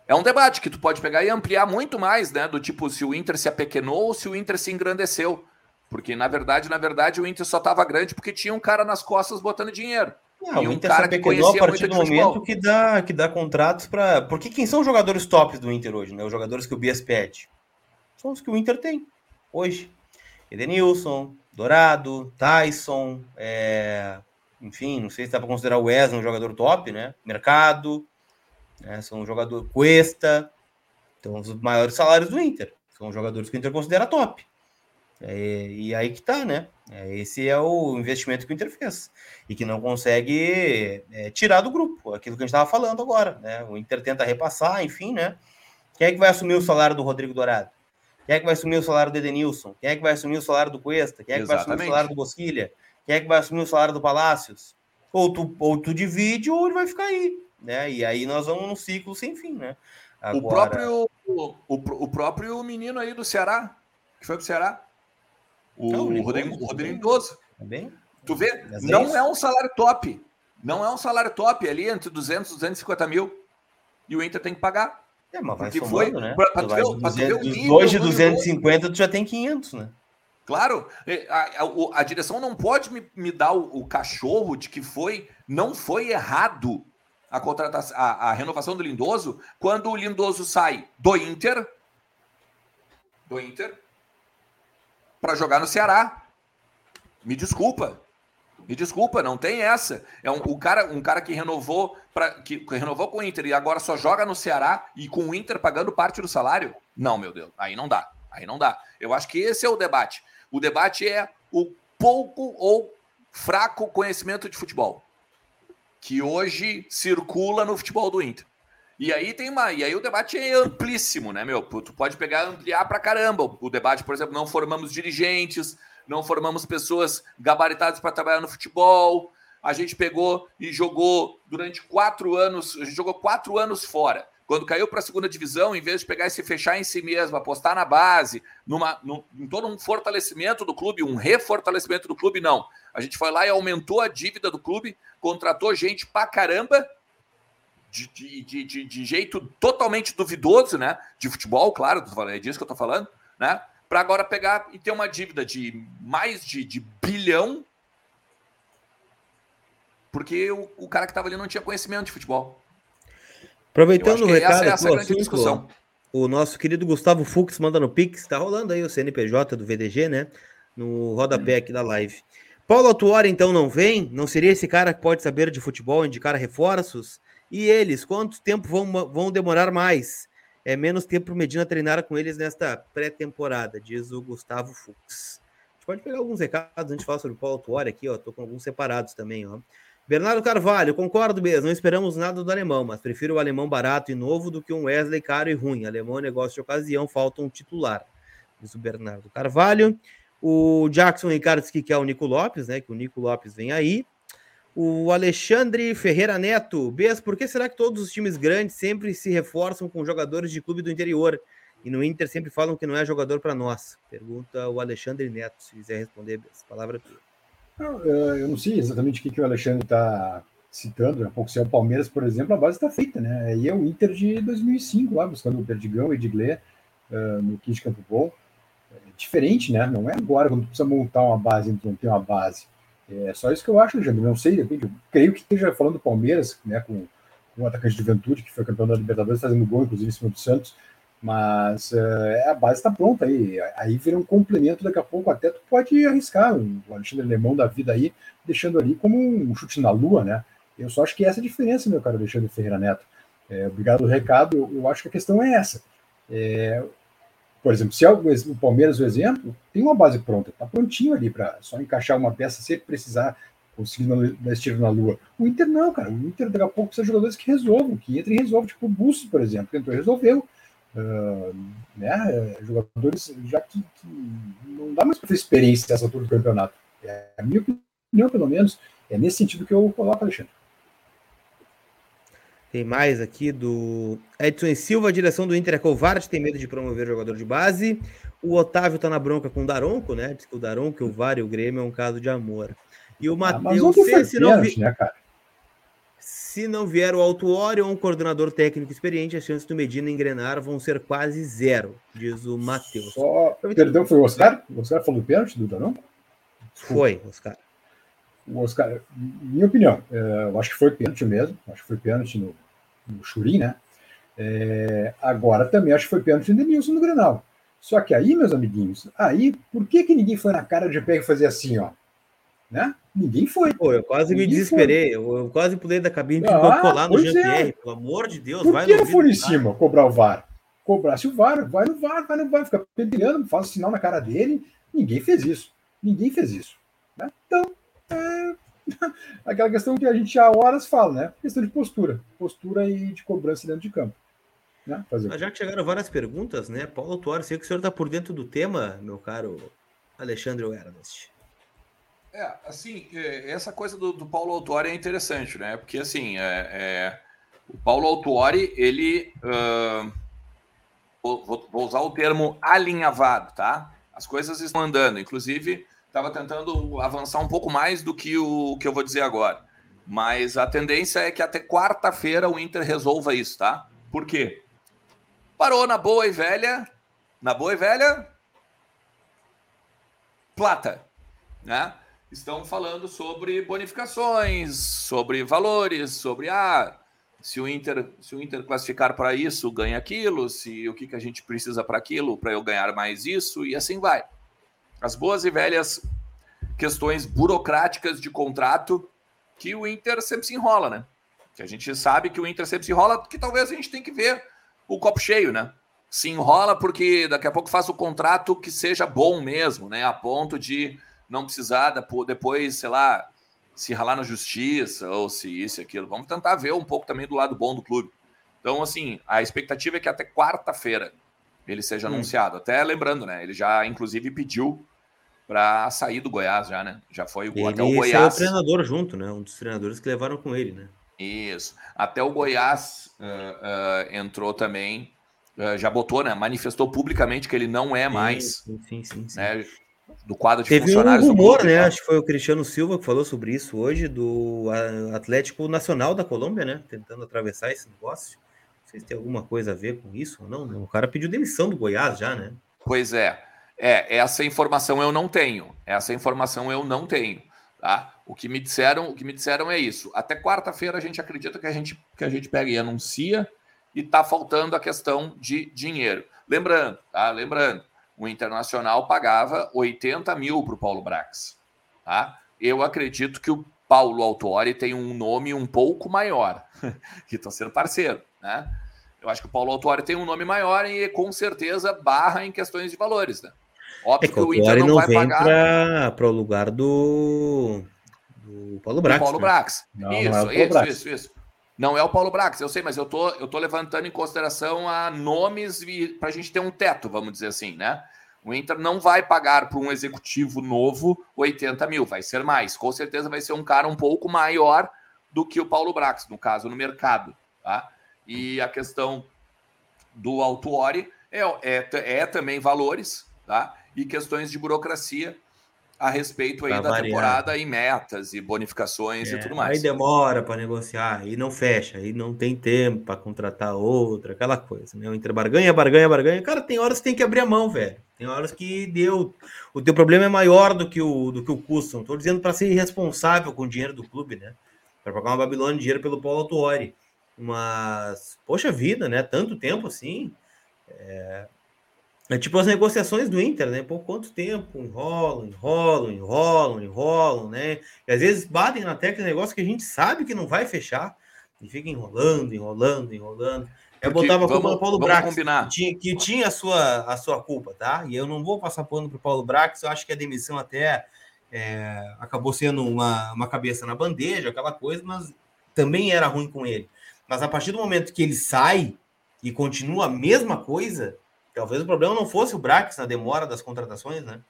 é um debate que tu pode pegar e ampliar muito mais, né? Do tipo, se o Inter se apequenou ou se o Inter se engrandeceu. Porque, na verdade, na verdade, o Inter só estava grande porque tinha um cara nas costas botando dinheiro. Não, e um o Inter cara se apequenou a partir do momento que dá, que dá contratos para. Porque quem são os jogadores tops do Inter hoje, né? Os jogadores que o Bias pede. São os que o Inter tem hoje. Edenilson, Dourado, Tyson, é enfim, não sei se dá para considerar o Wesley um jogador top, né? Mercado, né? são um jogador Cuesta, então os maiores salários do Inter, são jogadores que o Inter considera top. É, e aí que tá, né? É, esse é o investimento que o Inter fez e que não consegue é, tirar do grupo, aquilo que a gente estava falando agora, né? O Inter tenta repassar, enfim, né? Quem é que vai assumir o salário do Rodrigo Dourado? Quem é que vai assumir o salário do Edenilson? Quem é que vai assumir o salário do Cuesta? Quem é que Exatamente. vai assumir o salário do Bosquilha? Quem é que vai assumir o salário do Palácios? Ou tu, ou tu divide ou ele vai ficar aí, né? E aí nós vamos num ciclo sem fim, né? Agora... O próprio o, o, próprio menino aí do Ceará, que foi pro Ceará, o, não, o Rodrigo, o Rodrigo Lindoso. Também. Tu vê? Mas é não é, é um salário top. Não é um salário top ali entre 200 e 250 mil. E o Inter tem que pagar. É, mas vai somando, foi, né? Pra, pra tu ver, 200, dois de 250, tu já tem 500, né? Claro, é, a, a, a, direção não pode me, me dar o, o, cachorro de que foi não foi errado a contratação, a, a, renovação do Lindoso quando o Lindoso sai do Inter, do Inter, para jogar no Ceará. Me desculpa, me desculpa, não tem essa. É um, o cara, um cara que renovou que, que renovou com o Inter e agora só joga no Ceará e com o Inter pagando parte do salário? Não, meu Deus, aí não dá. Aí não dá. Eu acho que esse é o debate. O debate é o pouco ou fraco conhecimento de futebol que hoje circula no futebol do Inter. E aí tem uma, e aí o debate é amplíssimo, né, meu? Tu pode pegar ampliar para caramba. O debate, por exemplo, não formamos dirigentes, não formamos pessoas gabaritadas para trabalhar no futebol. A gente pegou e jogou durante quatro anos, a gente jogou quatro anos fora. Quando caiu para a segunda divisão, em vez de pegar e se fechar em si mesmo, apostar na base, numa, num, em todo um fortalecimento do clube, um refortalecimento do clube, não. A gente foi lá e aumentou a dívida do clube, contratou gente pra caramba, de, de, de, de jeito totalmente duvidoso, né? De futebol, claro, é disso que eu tô falando, né? Para agora pegar e ter uma dívida de mais de, de bilhão, porque o, o cara que estava ali não tinha conhecimento de futebol. Aproveitando o recado essa, essa é a grande discussão. O nosso querido Gustavo Fux manda no Pix, tá rolando aí o CNPJ do VDG, né? No rodapé aqui da live. Paulo Autuori, então, não vem? Não seria esse cara que pode saber de futebol, indicar reforços? E eles, quanto tempo vão, vão demorar mais? É menos tempo para o Medina treinar com eles nesta pré-temporada, diz o Gustavo Fux. A gente pode pegar alguns recados antes de falar sobre o Paulo Autuori aqui, ó. Tô com alguns separados também, ó. Bernardo Carvalho, concordo mesmo, não esperamos nada do alemão, mas prefiro o alemão barato e novo do que um Wesley caro e ruim. Alemão é negócio de ocasião, falta um titular. Diz o Bernardo Carvalho. O Jackson Ricardo que quer o Nico Lopes, né? Que o Nico Lopes vem aí. O Alexandre Ferreira Neto, Bes, por que será que todos os times grandes sempre se reforçam com jogadores de clube do interior? E no Inter sempre falam que não é jogador para nós? Pergunta o Alexandre Neto, se quiser responder, Bes. Palavra tua. Eu não sei exatamente o que, o Alexandre está citando, né? pouco se é o Palmeiras, por exemplo, a base está feita, né? Aí é o Inter de 2005, lá, buscando o Perdigão e Edgley uh, no Kit Campo Bom. É diferente, né? Não é agora quando precisa montar uma base, então tem uma base. É só isso que eu acho, Alexandre. Não sei. Eu creio que esteja falando do Palmeiras, né? Com, com o atacante de juventude, que foi campeão da Libertadores, fazendo gol, inclusive, em cima do Santos. Mas uh, a base está pronta aí. Aí vira um complemento, daqui a pouco até tu pode arriscar um Alexandre Lemão da vida aí, deixando ali como um chute na lua, né? Eu só acho que essa é a diferença, meu caro Alexandre Ferreira Neto. É, obrigado pelo recado, eu, eu, acho que a questão é essa. É, por exemplo, se é o, o Palmeiras, o exemplo, tem uma base pronta, está prontinho ali para só encaixar uma peça sem precisar conseguir dar esse tiro na lua. O Inter não, cara. O Inter daqui a pouco precisa de jogadores que resolvam, que entrem e resolvam, tipo o Bustos, por exemplo, e resolveu. Uh, né, jogadores já que, que não dá mais para ter experiência nessa altura do campeonato. É a minha opinião, pelo menos, é nesse sentido que eu coloco, Alexandre. Tem mais aqui do Edson Silva, a direção do Inter é covarde, tem medo de promover jogador de base. O Otávio tá na bronca com o Daronco, né? Diz que o Daronco, o VAR e o Grêmio é um caso de amor. E o ah, Matheus, ah, se não vi... né, cara? Se não vier o Autuori ou um coordenador técnico experiente, as chances do Medina engrenar vão ser quase zero, diz o Matheus. Só... Perdão, foi o Oscar? O Oscar falou do pênalti do Danão? Foi, Oscar. O Oscar, minha opinião, é, eu acho que foi pênalti mesmo, acho que foi pênalti no, no Churim, né? É, agora também acho que foi pênalti no Denilson no Grenal. Só que aí, meus amiguinhos, aí, por que, que ninguém foi na cara de pé e fazer assim, ó? Né? Ninguém foi. Pô, eu quase Ninguém me desesperei. Eu, eu, quase pulei da cabine ah, para colar no Jean-Pierre. É. Pelo amor de Deus, Por vai que não for em cima cobrar o VAR? Cobrasse o VAR, vai no VAR, vai no VAR, fica pentelhando, faz sinal na cara dele. Ninguém fez isso. Ninguém fez isso. Né? Então, é (laughs) aquela questão que a gente há horas fala, né? Questão de postura. Postura e de cobrança dentro de campo. Né? Fazer já que chegaram várias perguntas, né? Paulo Tuori, sei que o senhor está por dentro do tema, meu caro Alexandre Ernest. É, assim, é, essa coisa do, do Paulo Autuori é interessante, né? Porque, assim, é, é o Paulo Autuori, ele... Uh, vou, vou, usar o termo alinhavado, tá? As coisas estão andando. Inclusive, estava tentando avançar um pouco mais do que o que eu vou dizer agora. Mas a tendência é que até quarta-feira o Inter resolva isso, tá? Por quê? Parou na boa e velha... Na boa e velha... Plata, né? Estão falando sobre bonificações, sobre valores, sobre ah, se o Inter, se o Inter classificar para isso, ganha aquilo, se o que, que a gente precisa para aquilo, para eu ganhar mais isso, e assim vai. As boas e velhas questões burocráticas de contrato que o Inter sempre se enrola, né? Que a gente sabe que o Inter sempre se enrola, que talvez a gente tenha que ver o copo cheio, né? Se enrola porque daqui a pouco faz o contrato que seja bom mesmo, né? A ponto de não precisar depois, sei lá, se ralar na justiça ou se isso e aquilo. Vamos tentar ver um pouco também do lado bom do clube. Então, assim, a expectativa é que até quarta-feira ele seja hum. anunciado. Até lembrando, né? Ele já, inclusive, pediu para sair do Goiás já, né? Já foi ele até o Goiás. o treinador junto, né? Um dos treinadores que levaram com ele, né? Isso. Até o Goiás uh, uh, entrou também, uh, já botou, né? Manifestou publicamente que ele não é mais. Sim, sim, sim. sim. Né? Do quadro de Teve funcionários. Um rumor, né? Acho que foi o Cristiano Silva que falou sobre isso hoje, do Atlético Nacional da Colômbia, né? Tentando atravessar esse negócio. Não sei se tem alguma coisa a ver com isso ou não. Né? O cara pediu demissão do Goiás já, né? Pois é. É, essa informação eu não tenho. Essa informação eu não tenho. Tá? O que me disseram, o que me disseram é isso. Até quarta-feira a gente acredita que a gente que a gente pega e anuncia e está faltando a questão de dinheiro. Lembrando, tá? Lembrando, o Internacional pagava 80 mil para o Paulo Brax. Tá? Eu acredito que o Paulo Autori tem um nome um pouco maior, (laughs) que está sendo parceiro, né? Eu acho que o Paulo Autori tem um nome maior e com certeza barra em questões de valores, né? Óbvio é que, o Inter não, não vai pagar para o lugar do, do Paulo Brax. Do Paulo né? Brax. Não, isso, não é isso, Brax. isso, isso. Não é o Paulo Brax, eu sei, mas eu tô, eu tô levantando em consideração a nomes para a gente ter um teto, vamos dizer assim, né? O Inter não vai pagar para um executivo novo 80 mil, vai ser mais. Com certeza vai ser um cara um pouco maior do que o Paulo Brax, no caso, no mercado. Tá? E a questão do Autuori é, é, é também valores tá? e questões de burocracia a respeito aí da temporada e metas e bonificações é, e tudo mais. Aí demora para negociar, aí não fecha, aí não tem tempo para contratar outra, aquela coisa, né? O Inter barganha, barganha, barganha. Cara, tem horas que tem que abrir a mão, velho. Tem horas que deu. O teu problema é maior do que o, do que o custo. Não tô dizendo para ser irresponsável com o dinheiro do clube, né? Para pagar uma Babilônia de dinheiro pelo Paulo Autuori. Mas, poxa vida, né? Tanto tempo assim. É, é tipo as negociações do Inter, né? Por quanto tempo enrolam, enrolam, enrolam, enrolam, né? E às vezes batem na tecla negócio que a gente sabe que não vai fechar e fica enrolando, enrolando, enrolando. Eu Porque botava vamos, culpa no Paulo Brax, que tinha, que tinha a, sua, a sua culpa, tá? E eu não vou passar pano para o Paulo Brax, eu acho que a demissão até é, acabou sendo uma, uma cabeça na bandeja, aquela coisa, mas também era ruim com ele. Mas a partir do momento que ele sai e continua a mesma coisa, Talvez o problema não fosse o Brax na demora das contratações, né?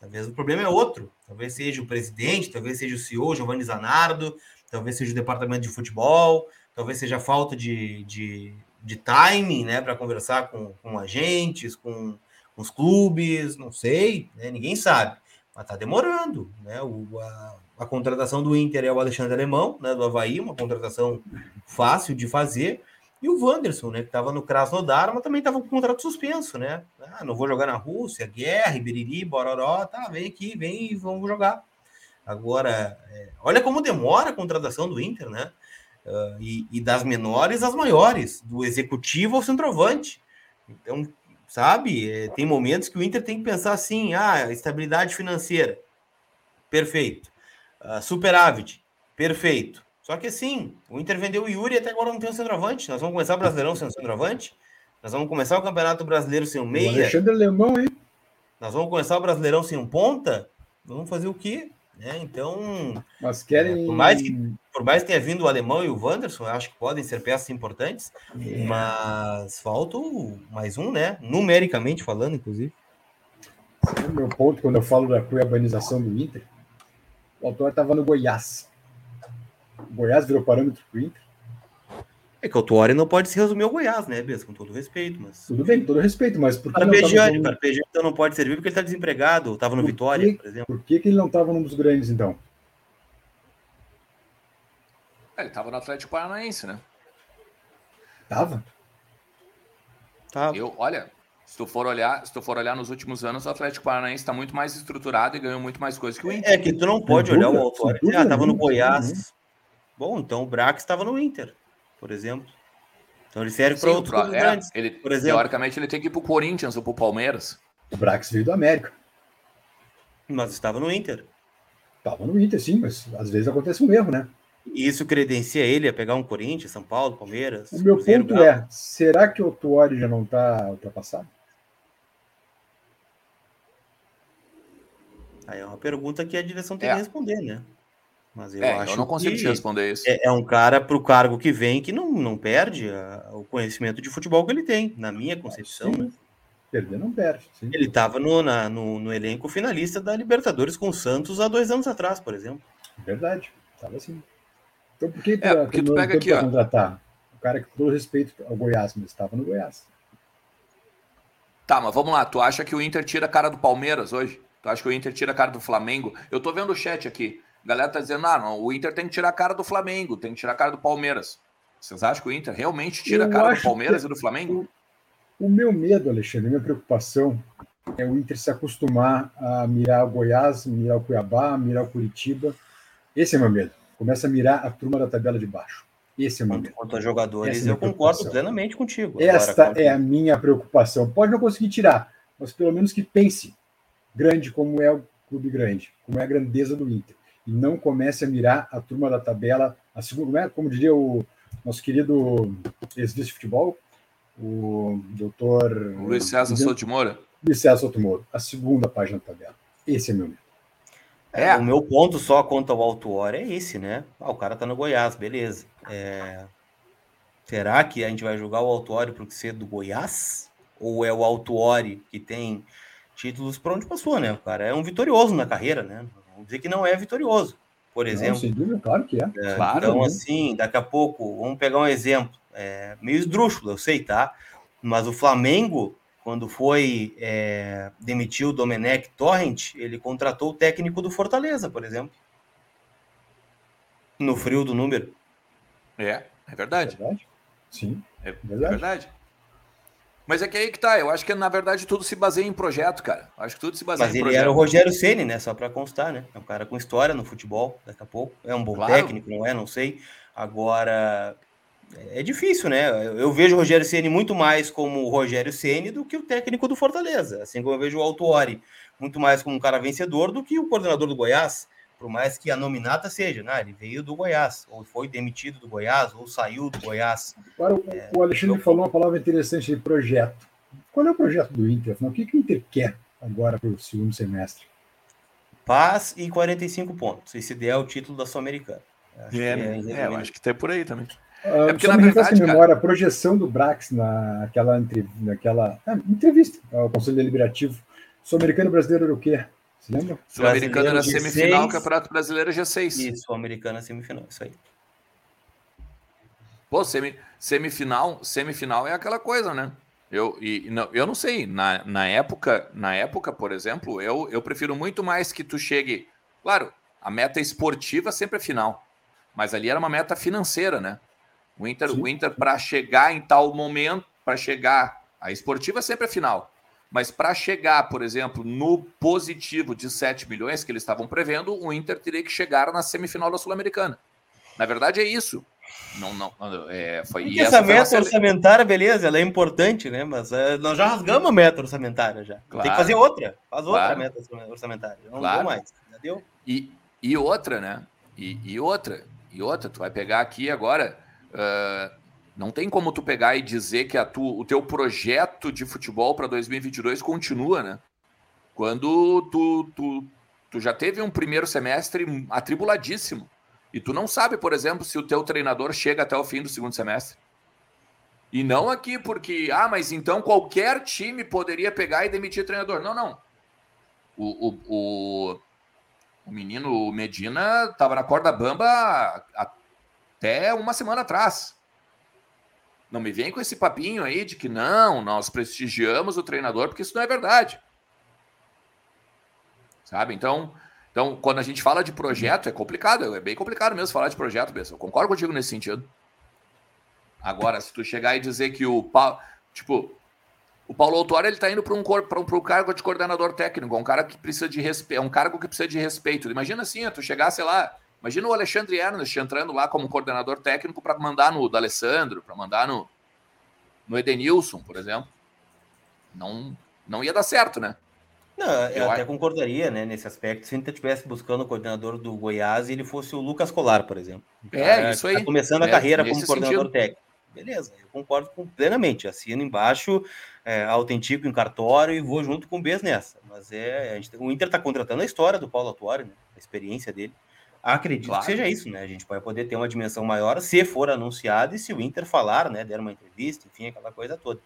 Talvez o problema é outro. Talvez seja o presidente, talvez seja o CEO, Giovanni Zanardo, talvez seja o departamento de futebol, talvez seja a falta de, de, de timing, né, para conversar com, com agentes, com, com, os clubes, não sei, né? ninguém sabe. Mas tá demorando, né? O, a, a contratação do Inter é o Alexandre Alemão, né, do Havaí, uma contratação fácil de fazer. E o Wanderson, né, que estava no Krasnodar, mas também estava com contrato suspenso, né? Ah, não vou jogar na Rússia, guerra, Biriri, Bororó, tá, vem aqui, vem e vamos jogar. Agora, é, olha como demora a contratação do Inter, né? Uh, e, e, das menores às maiores, do executivo ao centroavante. Então, sabe, é, tem momentos que o Inter tem que pensar assim: ah, estabilidade financeira, perfeito. Uh, superávit, perfeito. Só que assim, o Inter vendeu o Yuri e até agora não tem um centroavante. Nós vamos começar o Brasileirão sem um centroavante. Nós vamos começar o Campeonato Brasileiro sem um meia. O Alexandre Alemão, hein? Nós vamos começar o Brasileirão sem um ponta. Vamos fazer o quê? É, então. Mas querem. É, por, mais que, por mais que tenha vindo o Alemão e o Wanderson, acho que podem ser peças importantes. É. Mas falta mais um, né? Numericamente falando, inclusive. O meu ponto, quando eu falo da cuiabanização do Inter, o autor estava no Goiás. Goiás virou parâmetro para o Inter. É que o Tuori não pode se resumir ao Goiás, né, Bess? Com todo respeito, mas. Tudo bem, com todo respeito, mas por que. Tava... Carpegiani então não pode servir porque ele está desempregado, estava no por Vitória, que, por exemplo. Por que, que ele não estava num dos grandes, então? É, ele estava no Atlético Paranaense, né? Tava? Tava. Eu, olha, se tu for olhar, se tu for olhar nos últimos anos, o Atlético Paranaense está muito mais estruturado e ganhou muito mais coisas que o Inter. É que tu não pode olhar o autor. Ah, tava no Goiás. Bom, então o Brax estava no Inter, por exemplo. Então ele serve para outros pro, é, grandes. Ele, por exemplo. Teoricamente ele tem que ir para o Corinthians ou para o Palmeiras. O Brax veio do América. Mas estava no Inter. Estava no Inter, sim, mas às vezes acontece um erro, né? E isso credencia ele a pegar um Corinthians, São Paulo, Palmeiras. O meu Cruzeiro, ponto Galo. é: será que o Tuori já não está ultrapassado? Aí é uma pergunta que a direção tem é. que responder, né? Mas eu é, acho eu não consigo te responder isso. É, é um cara para o cargo que vem que não, não perde a, o conhecimento de futebol que ele tem, na minha concepção. Né? Perder não perde. Sim. Ele estava no, no, no, elenco finalista da Libertadores com o Santos há dois anos atrás, por exemplo. Verdade, estava assim. Então por que, é, porque tu pega aqui, ó. contratar? O cara que, com todo respeito ao Goiás, mas estava no Goiás. Tá, mas vamos lá. Tu acha que o Inter tira a cara do Palmeiras hoje? Tu acha que o Inter tira a cara do Flamengo? Eu tô vendo o chat aqui. A galera tá dizendo, ah, não, o Inter tem que tirar a cara do Flamengo, tem que tirar a cara do Palmeiras. Vocês acham que o Inter realmente tira Eu a cara do Palmeiras e do Flamengo? O, meu medo, Alexandre, a minha preocupação é o Inter se acostumar a mirar o Goiás, mirar o Cuiabá, mirar o Curitiba. Esse é meu medo. Começa a mirar a turma da tabela de baixo. Esse é o quanto, quanto a jogadores, é eu concordo plenamente contigo. Esta Agora, é a minha preocupação. Pode não conseguir tirar, mas pelo menos que pense grande como é o clube grande, como é a grandeza do Inter. E não comece a mirar a turma da tabela, a segunda, é? como diria o nosso querido ex-vice de futebol, o doutor. Luiz César Souto de Moura. Luiz César Souto Moura, a segunda página da tabela. Esse é meu medo. É, o meu ponto só quanto ao Altuor é esse, né? Ah, o cara tá no Goiás, beleza. É... Será que a gente vai jogar o Altuori por ser do Goiás? Ou é o Altuori que tem títulos para onde passou, né? O cara é um vitorioso na carreira, né? Vamos dizer que não é vitorioso, por exemplo. Não, sem dúvida, claro que é. é claro, então, né? assim, daqui a pouco, vamos pegar um exemplo. É, meio esdrúxulo, eu sei, tá? Mas o Flamengo quando foi é, demitir o Domenech Torrent, ele contratou o técnico do Fortaleza, por exemplo. No frio do número. É, é verdade. É verdade. Sim. É, é verdade. é verdade. Mas é que aí que tá. Eu acho que na verdade tudo se baseia em projeto, cara. Acho que tudo se baseia Mas em projeto. Mas ele era o Rogério Ceni, né? Só para constar, né? É um cara com história no futebol, daqui a pouco. É um bom claro. técnico, não é? Não sei. Agora, é difícil, né? Eu vejo o Rogério Ceni muito mais como o Rogério Ceni do que o técnico do Fortaleza, assim como eu vejo o Altuori muito mais como um cara vencedor do que o coordenador do Goiás, por mais que a nominata seja, né? Ele veio do Goiás, ou foi demitido do Goiás, ou saiu do Goiás. Agora, é, o Alexandre eu... falou uma palavra interessante de projeto. Qual é o projeto do Inter? O que, que o Inter quer agora para o segundo semestre? Paz e 45 pontos. E se der o título da Sul-Americana. É, é, é, eu acho que tem por aí também. Uh, é porque, na verdade, a memória, a projeção do Brax naquela, naquela ah, entrevista ao Conselho Deliberativo Sul-Americano Brasileiro era o quê? Lembra? Sul-Americano era semifinal, Campeonato Brasileiro G6. Isso, Sul-Americano é semifinal, isso aí. Pô, semi, semifinal, semifinal é aquela coisa, né? Eu, e, não, eu não sei, na, na época, na época, por exemplo, eu, eu prefiro muito mais que tu chegue. Claro, a meta esportiva sempre é final, mas ali era uma meta financeira, né? O Inter, o Inter para chegar em tal momento, para chegar, a esportiva sempre é final. Mas para chegar, por exemplo, no positivo de 7 milhões que eles estavam prevendo, o Inter teria que chegar na semifinal da Sul-Americana. Na verdade, é isso. Não, não, é, foi, e essa, meta orçamentária, beleza, ela é importante, né? Mas é, nós já rasgamos a meta orçamentária já. Claro, Tem que fazer outra. Faz claro, outra meta orçamentária. Não claro. mais. Já deu? E, e outra, né? E, e outra, e outra, tu vai pegar aqui agora Uh, não tem como tu pegar e dizer que a tu, o teu projeto de futebol para 2022 continua, né? Quando tu, tu, tu já teve um primeiro semestre atribuladíssimo. E tu não sabe, por exemplo, se o teu treinador chega até o fim do segundo semestre. E não aqui porque, ah, mas então qualquer time poderia pegar e demitir treinador. Não, não. O, o, o, o menino Medina estava na corda bamba até uma semana atrás. Não me vem com esse papinho aí de que não, nós prestigiamos o treinador, porque isso não é verdade. Sabe? Então, então quando a gente fala de projeto, é complicado, é bem complicado mesmo falar de projeto, mesmo. Eu concordo contigo nesse sentido. Agora, se tu chegar e dizer que o Paulo, tipo, o Paulo Autuori ele tá indo para um, um, um cargo de coordenador técnico, um cara que precisa de respeito, é um cargo que precisa de respeito. Imagina assim, tu chegar, sei lá, Imagina o Alexandre Ernest entrando lá como coordenador técnico para mandar no D'Alessandro, para mandar no, no Edenilson, por exemplo. Não, não ia dar certo, né? Não, eu, eu até acho... concordaria, né, nesse aspecto, se a gente estivesse buscando o coordenador do Goiás e ele fosse o Lucas Colar, por exemplo. É, isso aí. Tá começando é, a carreira como coordenador sentido. técnico. Beleza, eu concordo com, plenamente. Assino embaixo, é, autentico em cartório e vou junto com o Bes nessa. Mas é, gente, o Inter está contratando a história do Paulo Atuari, né, a experiência dele. Acredito claro. que seja isso, né? A gente vai poder ter uma dimensão maior se for anunciado e se o Inter falar, né? Der uma entrevista, enfim, aquela coisa toda.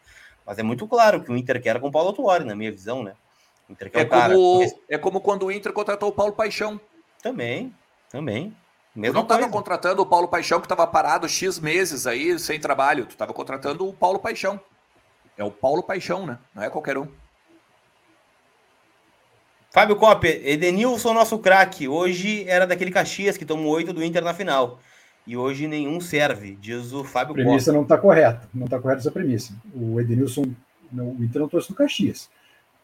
Mas é muito claro que o Inter quer com o Paulo Tuori, na minha visão, né? O Inter quer é, cara... como, é como quando o Inter contratou o Paulo Paixão. Também, também. Mesmo não estava contratando o Paulo Paixão, que estava parado X meses aí, sem trabalho. Tu estava contratando o Paulo Paixão. É o Paulo Paixão, né? Não é qualquer um. Fábio Copper, Edenilson, nosso craque. Hoje era daquele Caxias que tomou oito do Inter na final. E hoje nenhum serve, diz o Fábio Copper. A premissa não está correta. Não está correta essa premissa. O Edenilson, o Inter não trouxe do Caxias.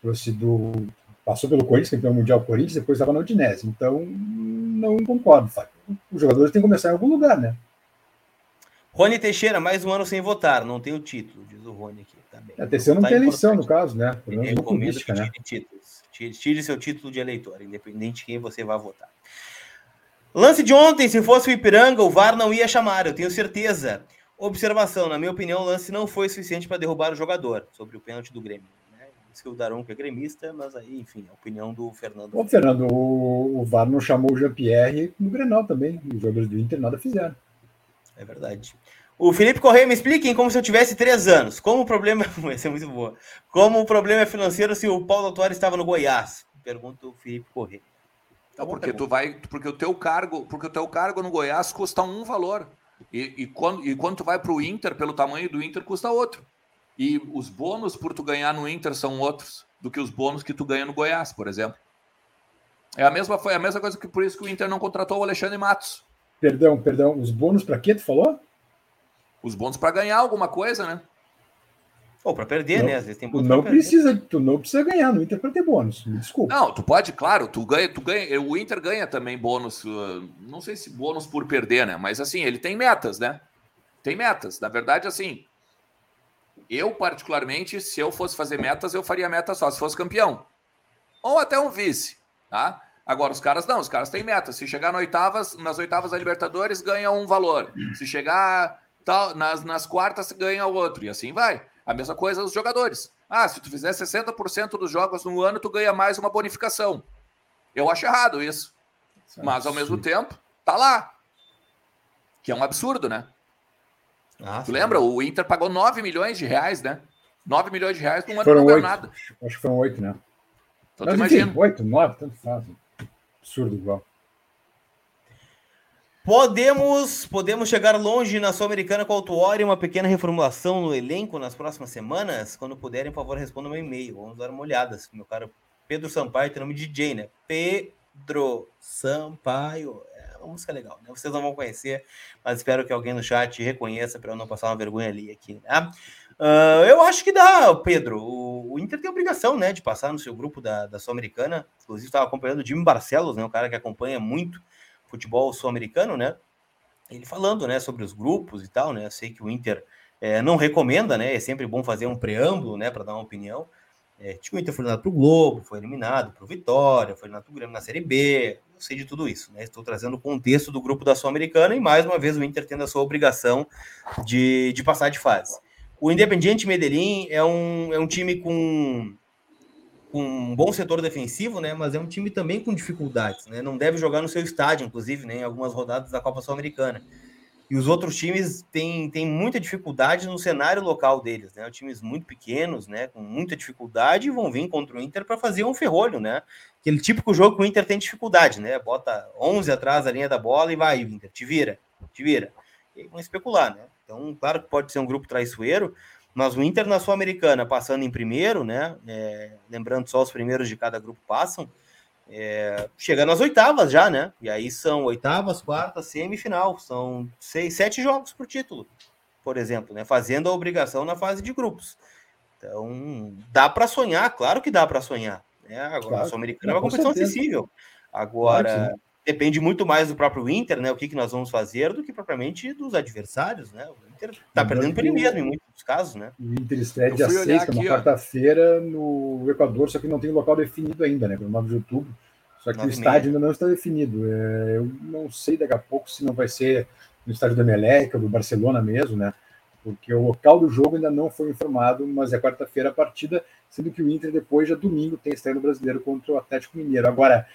Trouxe do. Passou pelo Corinthians, campeão mundial Corinthians, depois estava na Udinese. Então, não concordo, Fábio. Os jogadores têm que começar em algum lugar, né? Rony Teixeira, mais um ano sem votar, não tem o título, diz o Rony aqui. Tá bem. A terceira não tá tem eleição, no caso, né? Pelo menos política, né? títulos. Tire, tire seu título de eleitor, independente de quem você vai votar. Lance de ontem, se fosse o Ipiranga, o VAR não ia chamar, eu tenho certeza. Observação, na minha opinião, o lance não foi suficiente para derrubar o jogador, sobre o pênalti do Grêmio. Né? Diz que o Daronco é gremista, mas aí, enfim, a opinião do Fernando. Ô, Fernando, o, o VAR não chamou o Jean-Pierre no Grenal também. Os jogadores do Inter nada fizeram. É verdade. O Felipe Correia, me expliquem como se eu tivesse três anos. Como o problema. (laughs) Vai ser muito boa. Como o problema é financeiro se o Paulo Autuari estava no Goiás? Pergunta o Felipe Correia. Não, porque tu vai. Porque o teu cargo, porque o teu cargo no Goiás custa um valor. E, e quando, e quando tu vai para o Inter, pelo tamanho do Inter, custa outro. E os bônus por tu ganhar no Inter são outros do que os bônus que tu ganha no Goiás, por exemplo. É a mesma, foi a mesma coisa que por isso que o Inter não contratou o Alexandre Matos. Perdão, perdão. Os bônus para quê, tu falou? Os bônus para ganhar alguma coisa, né? Ou para perder, não, né? Às vezes tem bônus. Não precisa, tu não precisa ganhar no Inter para ter bônus. Me desculpa. Não, tu pode, claro, tu ganha, tu ganha. O Inter ganha também bônus. Uh, não sei se bônus por perder, né? Mas assim, ele tem metas, né? Tem metas. Na verdade, assim, eu particularmente, se eu fosse fazer metas, eu faria meta só se fosse campeão. Ou até um vice, tá? Agora, os caras não, os caras têm metas. Se chegar nas oitavas, nas oitavas da Libertadores, ganha um valor. Se chegar tal, nas, nas quartas ganha o outro, e assim vai. A mesma coisa os jogadores. Ah, se tu fizer 60% dos jogos no ano, tu ganha mais uma bonificação. Eu acho errado isso. isso Mas ao mesmo tempo, tá lá. Que é um absurdo, né? Ah, tu lembra? O Inter pagou 9 milhões de reais, né? 9 milhões de reais num ano foram não ganhou nada. Acho que foram 8, né? Então, Mas, enfim, 8, 9, tanto faz. Absurdo igual. Podemos, podemos chegar longe na Sul-Americana com a e uma pequena reformulação no elenco nas próximas semanas? Quando puderem, por favor, respondam meu e-mail. Vamos dar uma olhada. Meu caro Pedro Sampaio tem nome de DJ, né? Pedro Sampaio. É uma música legal, né? Vocês não vão conhecer, mas espero que alguém no chat reconheça para eu não passar uma vergonha ali aqui, né? Uh, eu acho que dá, Pedro. O, o, Inter tem obrigação, né, de passar no seu grupo da, da Sul-Americana. Inclusive, estava acompanhando o Jimmy Barcelos, né, um cara que acompanha muito futebol sul-americano, né? Ele falando, né, sobre os grupos e tal, né? Eu sei que o Inter é, não recomenda, né? É sempre bom fazer um preâmbulo, né, para dar uma opinião. É, tipo, o Inter foi eliminado para o Globo, foi eliminado para o Vitória, foi eliminado para o Grêmio na Série B. Eu sei de tudo isso, né? Estou trazendo o contexto do grupo da Sul-Americana e mais uma vez o Inter tendo a sua obrigação de, de passar de fase. O Independiente Medellín é um, é um time com com um bom setor defensivo, né? Mas é um time também com dificuldades, né? Não deve jogar no seu estádio, inclusive, né, em algumas rodadas da Copa Sul-Americana. E os outros times têm, têm muita dificuldade no cenário local deles, né? Times muito pequenos, né? Com muita dificuldade, vão vir contra o Inter para fazer um ferrolho, né? Aquele típico jogo que o Inter tem dificuldade, né? Bota 11 atrás da linha da bola e vai, Inter, te vira, te vira. E vão especular, né? Então, claro que pode ser um grupo traiçoeiro, mas o Inter na Sul-Americana passando em primeiro, né? É, lembrando só os primeiros de cada grupo passam, é, chega nas oitavas já, né? E aí são oitavas, quartas, semifinal. São seis, sete jogos por título, por exemplo, né? Fazendo a obrigação na fase de grupos. Então, dá para sonhar, claro que dá para sonhar. Né? Agora, claro, a Sul-Americana é uma competição acessível. Agora, depende muito mais do próprio Inter, né? O que, que nós vamos fazer, do que propriamente dos adversários, né? O Inter tá perdendo por ele mesmo em muitos casos, né? O Inter estreia dia 6, que é uma quarta-feira, no Equador, só que não tem local definido ainda, né? Pelo 9 de outubro. Só que o estádio ainda não está definido. É, eu não sei daqui a pouco se não vai ser no estádio do Emelec, do Barcelona mesmo, né? Porque o local do jogo ainda não foi informado, mas é quarta-feira a partida, sendo que o Inter depois, já domingo, tem estreia no Brasileiro contra o Atlético Mineiro. Agora,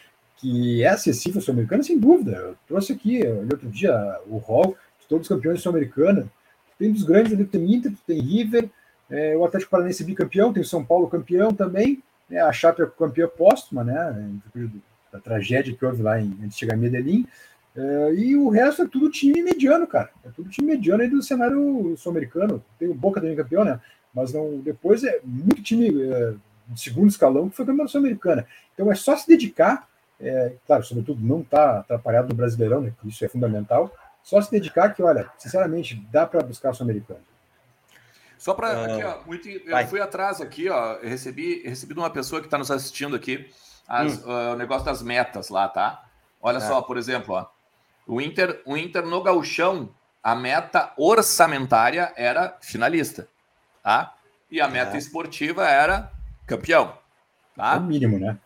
que é acessível ao sul-americano, sem dúvida. Eu trouxe aqui outro dia o rol de todos os campeões sul-americanos. Tem dos grandes tem Inter, tem River, é, o Atlético Paranaense bicampeão, tem o São Paulo campeão também, né, a Chape é campeã póstuma, né, da tragédia que houve lá em, antes de chegar em Medellín, é, e o resto é tudo time mediano, cara. É tudo time mediano aí do cenário sul-americano. Tem o Boca também campeão, né? Mas não, depois é muito time é, de segundo escalão que foi campeão sul-americana. Então é só se dedicar é, claro, sobretudo não está atrapalhado no Brasileirão, né, isso é fundamental, só se dedicar que, olha, sinceramente, dá para buscar o Sul-Americano. Só para uh, eu fui atrás aqui, ó, eu recebi, recebi de uma pessoa que está nos assistindo aqui as, hum. uh, o negócio das metas lá, tá? Olha é. só, por exemplo, ó, o Inter, o Inter no Gauchão a meta orçamentária era finalista, tá? E a meta é. esportiva era campeão, tá? É o mínimo, né?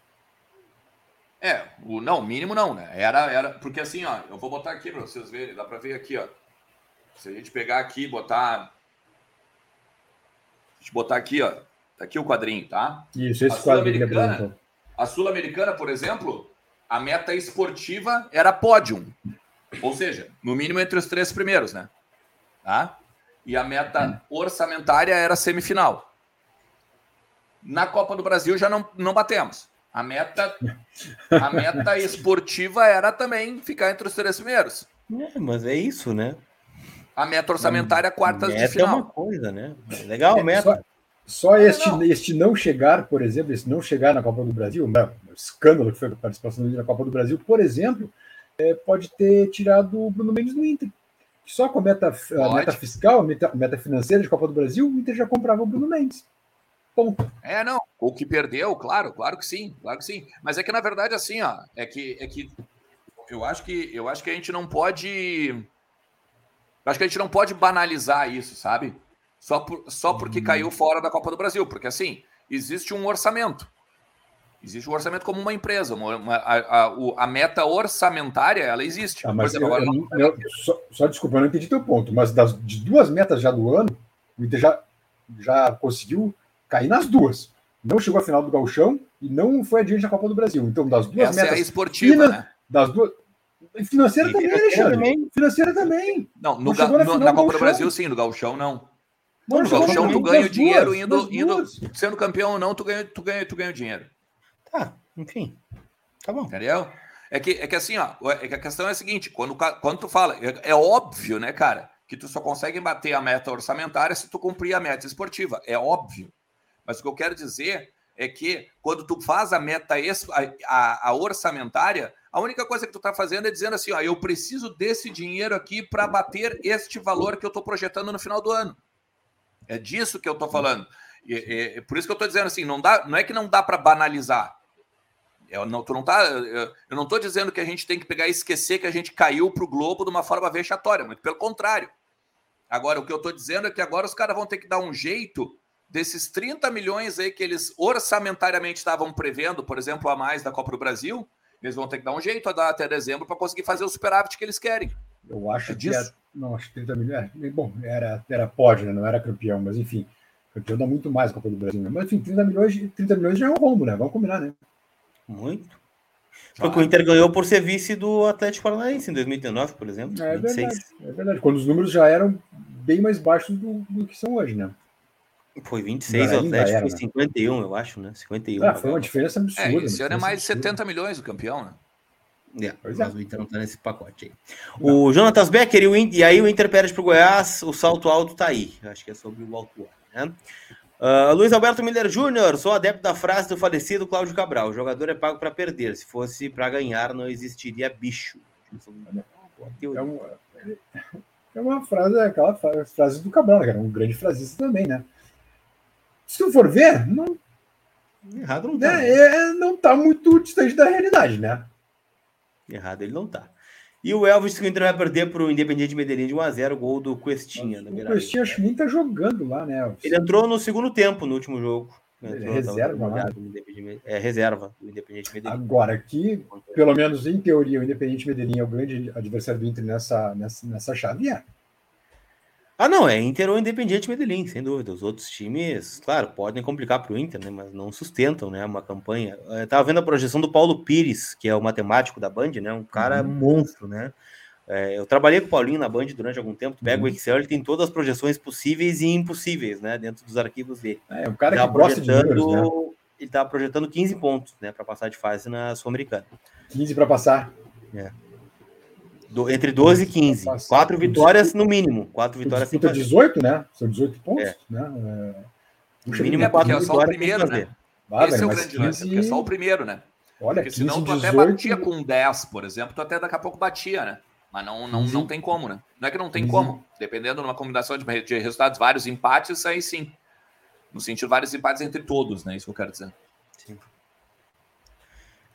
É, o não, mínimo não, né? Era era porque assim, ó, eu vou botar aqui para vocês verem, dá para ver aqui, ó. Se a gente pegar aqui e botar a gente botar aqui, ó, tá aqui o quadrinho, tá? Isso, esse quadrinho A Sul-Americana, por exemplo, a meta esportiva era pódio. Ou seja, no mínimo entre os três primeiros, né? Tá? E a meta orçamentária era semifinal. Na Copa do Brasil já não, não batemos. A meta, a meta (laughs) esportiva era também ficar entre os três primeiros. É, mas é isso, né? A meta orçamentária, quartas meta de final. é uma coisa, né? Legal, é, meta. Só, só este, não. este não chegar, por exemplo, esse não chegar na Copa do Brasil, né, o escândalo que foi a participação dele na Copa do Brasil, por exemplo, é, pode ter tirado o Bruno Mendes do Inter. Só com a meta, a meta fiscal, a meta, meta, financeira de Copa do Brasil, o Inter já comprava o Bruno Mendes. Ponto. É, não. O que perdeu, claro, claro que sim, claro que sim. Mas é que na verdade assim, ó, é que é que eu acho que eu acho que a gente não pode eu acho que a gente não pode banalizar isso, sabe? Só, por, só porque uhum. caiu fora da Copa do Brasil, porque assim, existe um orçamento. Existe um orçamento como uma empresa. Uma, uma, a, a, a, meta orçamentária, ela existe. Ah, mas exemplo, eu, agora, eu, eu, só, só desculpa, eu não entendi teu ponto, mas das, de duas metas já do ano, o Inter já, já conseguiu cair nas duas. Não chegou à final do Galchão e não foi adiante na Copa do Brasil. Então, das duas Essa metas. É a esportiva, né? Das duas. Financeira também, Alexandre. Também. Financeira também. Não, no, não no, na Copa do Brasil, sim, no Galchão, não. Não, no Galchão, tu ganha o dinheiro duas, indo, indo sendo campeão ou não, tu ganha, tu ganha, tu ganha o dinheiro. Tá, enfim. Tá bom. Entendeu? É que, é que assim, ó, é que a questão é a seguinte: quando, quando tu fala, é, é óbvio, né, cara, que tu só consegue bater a meta orçamentária se tu cumprir a meta esportiva. É óbvio. Mas o que eu quero dizer é que quando tu faz a meta a, a, orçamentária, a única coisa que tu está fazendo é dizendo assim, ó, eu preciso desse dinheiro aqui para bater este valor que eu estou projetando no final do ano. É disso que eu estou falando. E, e, por isso que eu estou dizendo assim, não dá, não é que não dá para banalizar. Eu não, tu não tá, eu, eu não estou dizendo que a gente tem que pegar e esquecer que a gente caiu para o Globo de uma forma vexatória, muito pelo contrário. Agora, o que eu estou dizendo é que agora os caras vão ter que dar um jeito desses 30 milhões aí que eles orçamentariamente estavam prevendo, por exemplo, a mais da Copa do Brasil, eles vão ter que dar um jeito a dar até dezembro para conseguir fazer o superávit que eles querem. Eu acho é que disso. Era, não, acho que 30 milhões. É, bom, era, era pódio, né? não era campeão, mas enfim, campeão dá muito mais a Copa do Brasil. Né? Mas enfim, 30 milhões, 30 milhões já é um rombo, né? Vamos combinar, né? Muito. Porque o Inter ganhou por ser vice do Atlético Paranaense em 2019, por exemplo. É 26. verdade, é verdade. Quando os números já eram bem mais baixos do, do que são hoje, né? Foi 26, o Atlético foi 51, eu acho, né? 51. Ah, foi uma diferença absurda. É, esse ano é mais de 70 milhões o campeão, né? É, pois mas é. o Inter não tá nesse pacote aí. O Jonatas Becker e, o Inter, e aí o Inter perde pro Goiás, o salto alto tá aí. Acho que é sobre o alto né? Uh, Luiz Alberto Miller Júnior, sou adepto da frase do falecido Cláudio Cabral: o jogador é pago para perder, se fosse para ganhar, não existiria bicho. É uma, é uma frase, é aquela frase do Cabral, né, cara? Um grande frasista também, né? Se tu for ver, não. Errado não tá. Né? É, não tá muito distante da realidade, né? Errado ele não tá. E o Elvis que o Inter vai perder para o Independiente Medellín de 1x0, gol do Questinha. O Questinha acho que nem tá jogando lá, né, Elvis? Ele entrou no segundo tempo, no último jogo. Entrou, reserva lá. É, reserva do Independente Medellín. Agora, aqui, pelo menos em teoria, o Independente Medellín é o grande adversário do Inter nessa, nessa, nessa chave. É. Ah, não, é Inter ou Independiente Medellín, sem dúvida. Os outros times, claro, podem complicar para o Inter, né, mas não sustentam né, uma campanha. Eu estava vendo a projeção do Paulo Pires, que é o matemático da Band, né, um cara uhum. monstro, né? É, eu trabalhei com o Paulinho na Band durante algum tempo. Pega uhum. o Excel, ele tem todas as projeções possíveis e impossíveis, né, dentro dos arquivos dele. É, um cara que gosta de números, né? Ele estava projetando 15 pontos, né, para passar de fase na Sul-Americana. 15 para passar. É. Do, entre 12 e 15. Nossa, Quatro vitórias no mínimo. Quatro vitórias sem 18, né? São 18 pontos, é. né? É... O mínimo é quatro é só o primeiro, né? Ah, Esse é o grande 15... lance, é só o primeiro, né? Olha, porque 15, senão tu 18... até batia com 10, por exemplo, tu até daqui a pouco batia, né? Mas não, não, não tem como, né? Não é que não tem 15. como. Dependendo de uma combinação de, de resultados, vários empates, aí sim. No sentido, vários empates entre todos, né? Isso que eu quero dizer.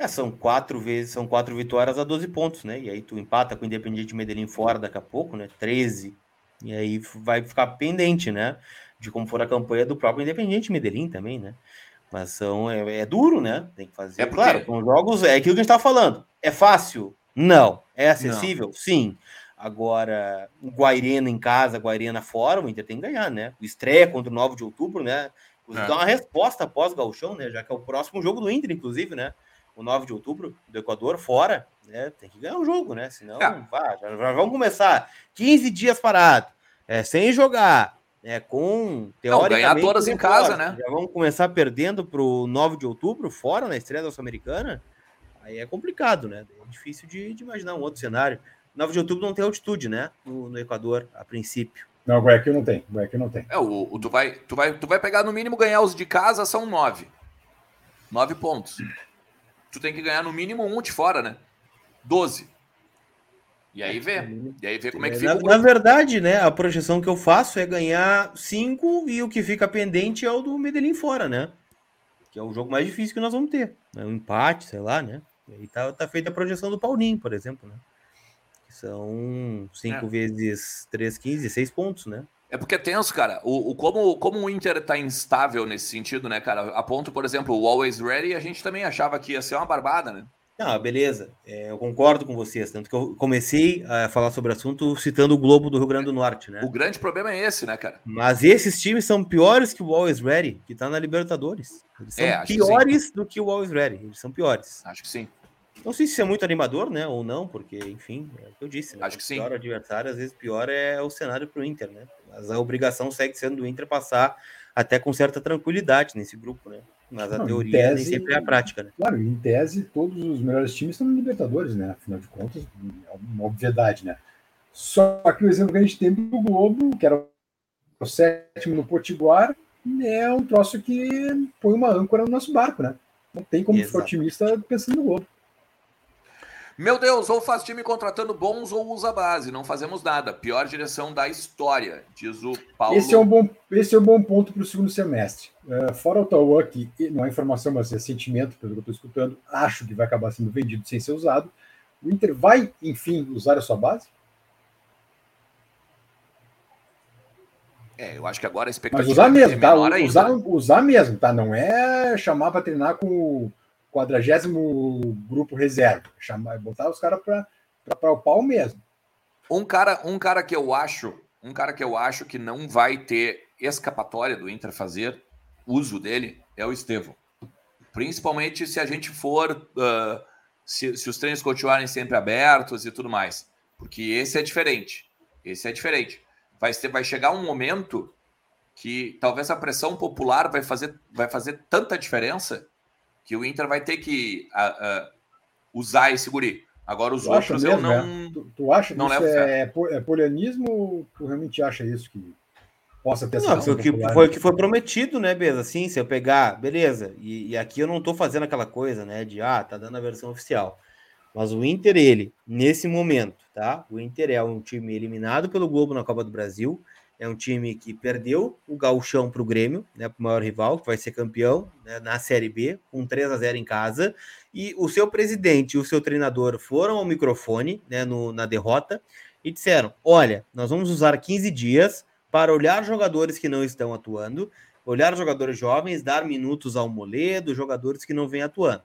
É, são quatro vezes, são quatro vitórias a 12 pontos, né? E aí tu empata com o Independiente Medellín fora daqui a pouco, né? 13. E aí vai ficar pendente, né? De como for a campanha do próprio Independiente Medellín também, né? Mas são, é, é duro, né? Tem que fazer. É porque... Claro, com jogos, é aquilo que a gente tava falando. É fácil? Não. É acessível? Não. Sim. Agora, o Guairena em casa, Guairena fora, o Inter tem que ganhar, né? O estreia contra o 9 de outubro, né? É. Dá uma resposta após Galchão, né? Já que é o próximo jogo do Inter, inclusive, né? O 9 de outubro do Equador, fora, né? Tem que ganhar o jogo, né? Senão, é. vá, já, já, vamos começar 15 dias parado, é, sem jogar, é, com teoricamente. Não, ganhar todas em casa, né? Já vamos começar perdendo para o 9 de outubro, fora na estreia da Sul-Americana. Aí é complicado, né? É difícil de, de, imaginar um outro cenário. 9 de outubro não tem altitude, né? No, no Equador, a princípio. Não, Guayaquil não tem. Guayaquil não tem. É, o, o, tu, vai, tu, vai, tu vai pegar no mínimo ganhar os de casa, são nove. Nove pontos tu tem que ganhar no mínimo um de fora, né? 12. E aí vê. E aí vê como é que fica. Na, na, verdade, né? A projeção que eu faço é ganhar 5 e o que fica pendente é o do Medellín fora, né? Que é o jogo mais difícil que nós vamos ter. É um empate, sei lá, né? E aí tá, tá feita a projeção do Paulinho, por exemplo, né? Que são 5 é. vezes 3, 15, 6 pontos, né? É porque é tenso, cara. O, o, como, como o Inter tá instável nesse sentido, né, cara? A ponto, por exemplo, o Always Ready, a gente também achava que ia ser uma barbada, né? Ah, beleza. É, eu concordo com vocês. Tanto que eu comecei a falar sobre o assunto citando o Globo do Rio Grande do Norte, né? O grande problema é esse, né, cara? Mas esses times são piores que o Always Ready, que tá na Libertadores. Eles são é, piores que do que o Always Ready. Eles são piores. Acho que sim. Não sei se isso é muito animador, né? Ou não, porque, enfim, é o que eu disse. Né? Acho que sim. Pior adversário, às vezes, pior é o cenário para o Inter, né? Mas a obrigação segue sendo do Inter passar até com certa tranquilidade nesse grupo, né? Mas a não, teoria tese, nem sempre é a prática, né? Claro, em tese, todos os melhores times estão no Libertadores, né? Afinal de contas, é uma obviedade, né? Só que o exemplo que a gente tem do Globo, que era o sétimo no Potiguar, é um troço que põe uma âncora no nosso barco, né? Não tem como Exato. ficar otimista pensando no Globo. Meu Deus, ou faz time contratando bons ou usa base. Não fazemos nada. Pior direção da história, diz o Paulo. Esse é um bom, esse é um bom ponto para o segundo semestre. Uh, fora o Tauan, que não é informação, mas é sentimento, pelo que eu estou escutando, acho que vai acabar sendo vendido sem ser usado. O Inter vai, enfim, usar a sua base? É, eu acho que agora a expectativa Mas usar mesmo, é tá? Usar, usar mesmo, tá? Não é chamar para treinar com quadragésimo grupo reserva, chamar, botar os caras para o pau mesmo. Um cara, um cara que eu acho, um cara que eu acho que não vai ter escapatória do Inter fazer uso dele é o Estevão. Principalmente se a gente for, uh, se, se os treinos continuarem sempre abertos e tudo mais, porque esse é diferente. Esse é diferente. Vai, ter, vai chegar um momento que talvez a pressão popular vai fazer, vai fazer tanta diferença que o Inter vai ter que uh, uh, usar esse guri. Agora os tu outros mesmo, eu não. É? Tu, tu, acha não isso é, é polianismo ou tu realmente acha isso que possa ter Não, foi o que foi, que foi prometido, né, Beza? Assim, se eu pegar, beleza. E, e, aqui eu não tô fazendo aquela coisa, né, de ah, tá dando a versão oficial. Mas o Inter, ele, nesse momento, tá? O Inter é um time eliminado pelo Globo na Copa do Brasil é um time que perdeu o gauchão para o Grêmio, né, para o maior rival, que vai ser campeão né, na Série B, com 3 a 0 em casa. E o seu presidente e o seu treinador foram ao microfone né, no, na derrota e disseram: Olha, nós vamos usar 15 dias para olhar jogadores que não estão atuando, olhar jogadores jovens, dar minutos ao Moledo, jogadores que não vêm atuando.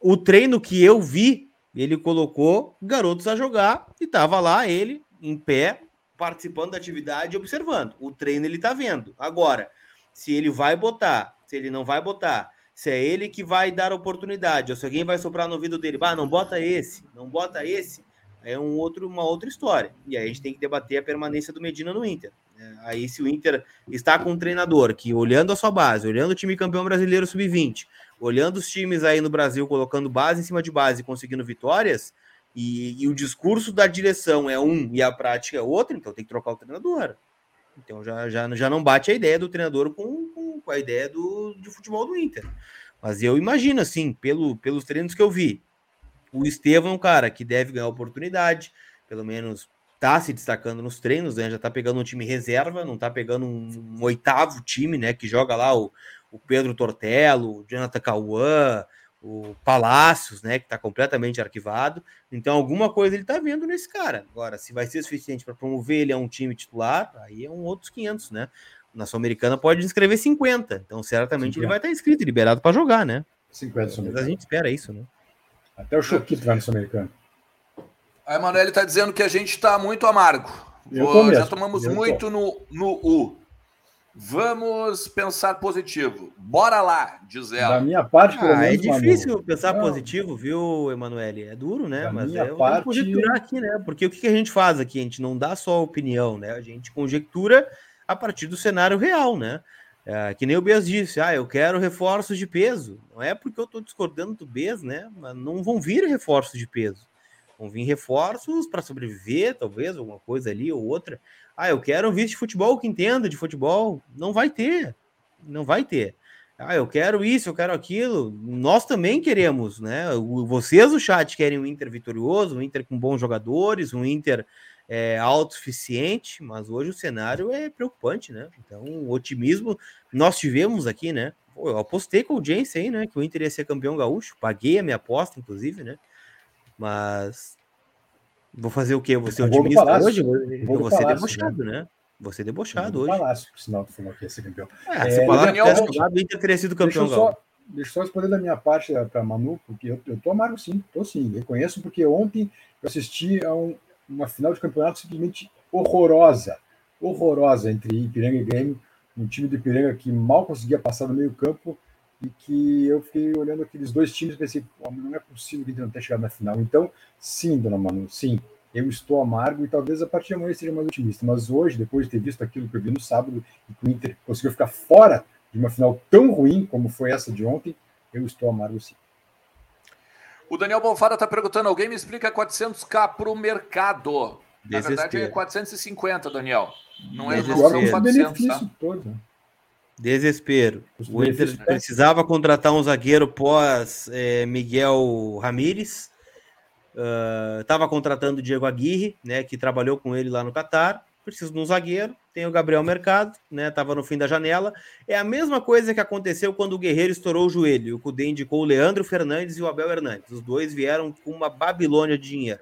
O treino que eu vi, ele colocou garotos a jogar e estava lá ele em pé, participando da atividade e observando. O treino ele tá vendo. Agora, se ele vai botar, se ele não vai botar, se é ele que vai dar oportunidade, ou se alguém vai soprar no ouvido dele, bah, não bota esse, não bota esse, é um outro, uma outra história. E aí a gente tem que debater a permanência do Medina no Inter. É, aí, se o Inter está com um treinador que, olhando a sua base, olhando o time campeão brasileiro sub-20, olhando os times aí no Brasil, colocando base em cima de base, conseguindo vitórias, e, e, o discurso da direção é um e a prática é outro, então tem que trocar o treinador. Então já, já, já não bate a ideia do treinador com, com, com a ideia do, de futebol do Inter. Mas eu imagino, assim, pelo, pelos treinos que eu vi, o Estevam é cara que deve ganhar oportunidade, pelo menos tá se destacando nos treinos, né? Já tá pegando um time reserva, não tá pegando um, um oitavo time, né? Que joga lá o, o Pedro Tortello, o Jonathan Cauã, o Palácios, né, que está completamente arquivado. Então, alguma coisa ele está vendo nesse cara. Agora, se vai ser suficiente para promover ele a um time titular, aí é um outros 500, né? Na Sul-Americana pode inscrever 50. Então, certamente 50. ele vai estar inscrito e liberado para jogar, né? 50 Mas a gente espera isso, né? Até o Choquito vai no Sul-Americano. A Emanuele está dizendo que a gente está muito amargo. Vou, já tomamos eu muito no, no U. Vamos pensar positivo. Bora lá, diz ela. Da minha parte, pelo ah, menos, É difícil Manu. pensar não. positivo, viu, Emanuele? É duro, né? Da Mas minha é, parte... conjecturar aqui, né? Porque o que a gente faz aqui? A gente não dá só opinião, né? A gente conjectura a partir do cenário real, né? É, que nem o Bez disse, ah, eu quero reforços de peso. Não é porque eu estou discordando do Bez, né? Mas não vão vir reforços de peso. Vão vir reforços para sobreviver, talvez, alguma coisa ali ou outra. Ah, eu quero um vice de futebol que entenda de futebol. Não vai ter. Não vai ter. Ah, eu quero isso, eu quero aquilo. Nós também queremos, né? Vocês, o chat, querem um Inter vitorioso, um Inter com bons jogadores, um Inter é, autossuficiente, mas hoje o cenário é preocupante, né? Então, o otimismo nós tivemos aqui, né? Pô, eu apostei com o James aí, né? Que o Inter ia ser campeão gaúcho, paguei a minha aposta, inclusive, né? Mas Vou fazer o quê? Ser otimista palácio, hoje? Vou, vou ser debochado, né? Vou ser debochado hoje. Palácio, sinal que falou que ia ser campeão. É, se o Palácio tivesse jogado, o Inter teria sido campeão. Deixa eu só, deixa eu só responder da minha parte para Manu, porque eu, eu tô amargo sim, tô sim. Reconheço, porque ontem eu assisti a um, uma final de campeonato simplesmente horrorosa. Horrorosa entre Ipiranga e Grêmio. Um time do Ipiranga que mal conseguia passar no meio campo e que eu fiquei olhando aqueles dois times e pensei, não é possível que o Inter não tenha chegado na final. Então, sim, dona Manu, sim, eu estou amargo e talvez a partir de amanhã seja mais otimista. Mas hoje, depois de ter visto aquilo que eu vi no sábado e que o Inter conseguiu ficar fora de uma final tão ruim como foi essa de ontem, eu estou amargo sim. O Daniel Bonfara está perguntando: alguém me explica 400k para o mercado? Na verdade é 450, Daniel. Não é não são 400, tá? todo, né? Desespero. O Inter precisava contratar um zagueiro pós é, Miguel Ramírez. Estava uh, contratando o Diego Aguirre, né, que trabalhou com ele lá no Catar. Precisa de um zagueiro. Tem o Gabriel Mercado, né? Tava no fim da janela. É a mesma coisa que aconteceu quando o Guerreiro estourou o joelho. O Cudê indicou o Leandro Fernandes e o Abel Hernandes. Os dois vieram com uma Babilônia de dinheiro.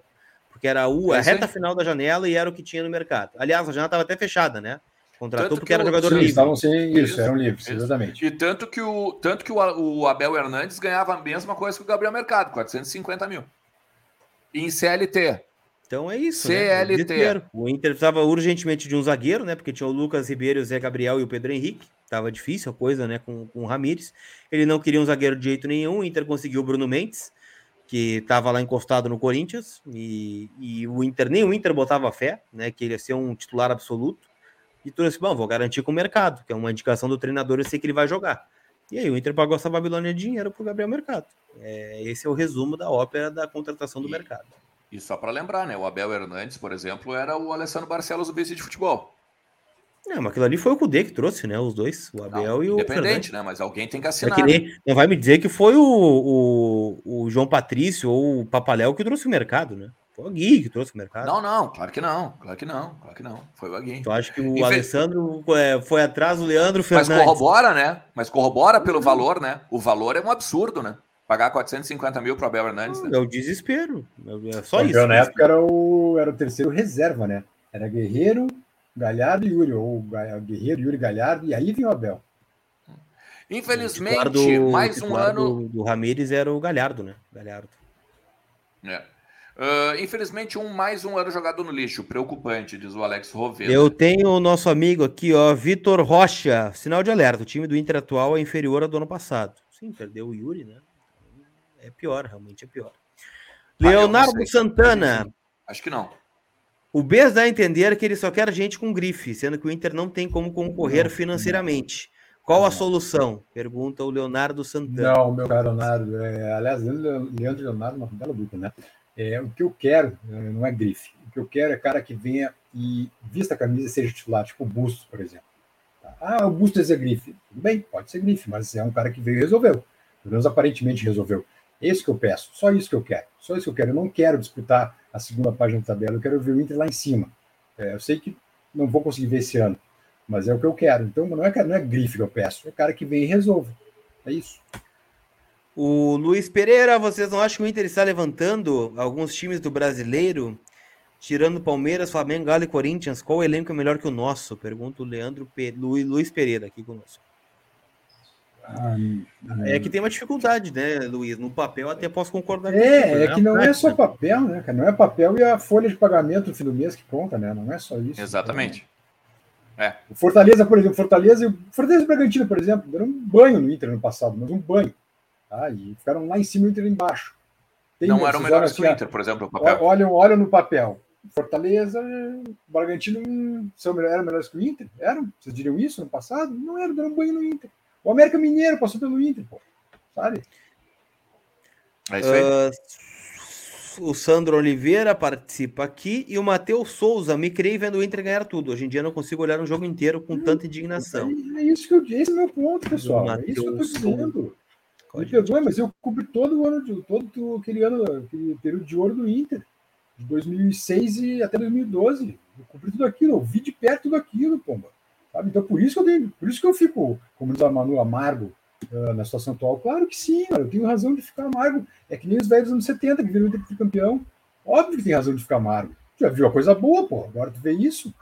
Porque era a, a reta final da janela e era o que tinha no mercado. Aliás, a janela estava até fechada, né? Contratou tanto porque era jogador livre. Estavam sem isso, isso, eram livres, isso. exatamente. E tanto que, o, tanto que o, o Abel Hernandes ganhava a mesma coisa que o Gabriel Mercado, 450 mil. Em CLT. Então é isso. CLT. Né? O Inter precisava urgentemente de um zagueiro, né? Porque tinha o Lucas Ribeiro, o Zé Gabriel e o Pedro Henrique. Tava difícil a coisa, né? Com, com o Ramires. Ele não queria um zagueiro de jeito nenhum. O Inter conseguiu o Bruno Mendes, que estava lá encostado no Corinthians. E, e o Inter, nem o Inter botava fé, né? Que ele ia ser um titular absoluto e trouxe, bom, vou garantir com o mercado, que é uma indicação do treinador, eu sei que ele vai jogar. E aí o Inter pagou essa Babilônia de dinheiro para o Gabriel Mercado. É, esse é o resumo da ópera da contratação do e, mercado. E só para lembrar, né? O Abel Hernandes, por exemplo, era o Alessandro Barcelos, o vice de futebol. Não, mas aquilo ali foi o Cudê que trouxe, né? Os dois, o Abel não, e o. Independente, né? Mas alguém tem que assinar. É que nem, não vai me dizer que foi o, o, o João Patrício ou o Papaléu que trouxe o mercado, né? Foi o Gui que trouxe o mercado. Não, não, claro que não, claro que não, claro que não. Foi o Gui. Tu acha que o Infe... Alessandro é, foi atrás do Leandro Fernandes? Mas corrobora, né? Mas corrobora pelo valor, né? O valor é um absurdo, né? Pagar 450 mil para o Abel Hernandes. Né? É o desespero. É só o isso. Na época era o, era o terceiro reserva, né? Era Guerreiro, Galhardo e Yuri. Ou Guerreiro, Yuri Galhardo, e aí vinha o Abel. Infelizmente, do, mais um ano. Do, do Ramires era o Galhardo, né? Galhardo. É. Uh, infelizmente, um mais um ano jogado no lixo. Preocupante, diz o Alex Roveda. Eu tenho o nosso amigo aqui, ó, Vitor Rocha. Sinal de alerta. O time do Inter atual é inferior ao do ano passado. Sim, perdeu o Yuri, né? É pior, realmente é pior. Ah, Leonardo Santana. Acho que não. O Bez dá a entender que ele só quer gente com grife, sendo que o Inter não tem como concorrer não, financeiramente. Qual a solução? Pergunta o Leonardo Santana. Não, meu caro Leonardo. É, aliás, Leandro Leonardo, uma bela dupla, né? É, o que eu quero né, não é grife. O que eu quero é cara que venha e vista a camisa e seja titular, tipo o Bustos, por exemplo. Ah, o Bustos é grife. Tudo bem, pode ser grife, mas é um cara que veio e resolveu. Pelo menos aparentemente resolveu. Isso que eu peço. Só isso que eu quero. Só isso que eu quero. Eu não quero disputar a segunda página da tabela. Eu quero ver o Inter lá em cima. É, eu sei que não vou conseguir ver esse ano, mas é o que eu quero. Então não é, não é grife que eu peço. É cara que vem e resolve. É isso. O Luiz Pereira, vocês não acham que o Inter está levantando alguns times do brasileiro, tirando Palmeiras, Flamengo, Galo e Corinthians? Qual elenco é melhor que o nosso? Pergunta o Leandro Pe... Luiz Pereira aqui conosco. Ah, é que tem uma dificuldade, né, Luiz? No papel até posso concordar é, com É, é né? que não é só papel, né, Não é papel e a folha de pagamento no fim do mês que conta, né? Não é só isso. Exatamente. É. O Fortaleza, por exemplo, Fortaleza, Fortaleza e Bragantino, por exemplo, deram um banho no Inter no passado, mas um banho. Tá? E ficaram lá em cima e o Inter embaixo. Tem não eram melhores que o Inter, por exemplo, no papel. Olham, olham no papel. Fortaleza, Bragantino são, eram melhores que o Inter? Eram? Vocês diriam isso no passado? Não eram, deram um banho no Inter. O América Mineiro passou pelo Inter, pô. Sabe? É isso aí. Uh, o Sandro Oliveira participa aqui e o Matheus Souza me criei vendo o Inter ganhar tudo. Hoje em dia não consigo olhar um jogo inteiro com tanta indignação. É, isso que eu disse, esse é o meu ponto, pessoal. É isso que eu tô dizendo. Me perdoe, mas eu cobri todo o ano, de, todo aquele ano, aquele período de ouro do Inter, de 2006 e até 2012. Eu cobri tudo aquilo, eu vi de perto tudo aquilo, pomba. Sabe? Então, por isso que eu tenho, por isso que eu fico, como diz a Manu, amargo uh, na situação atual. Claro que sim, eu tenho razão de ficar amargo. É que nem os velhos dos anos 70 que viram o Inter campeão. Óbvio que tem razão de ficar amargo. Já viu a coisa boa, pô. Agora tu vê isso.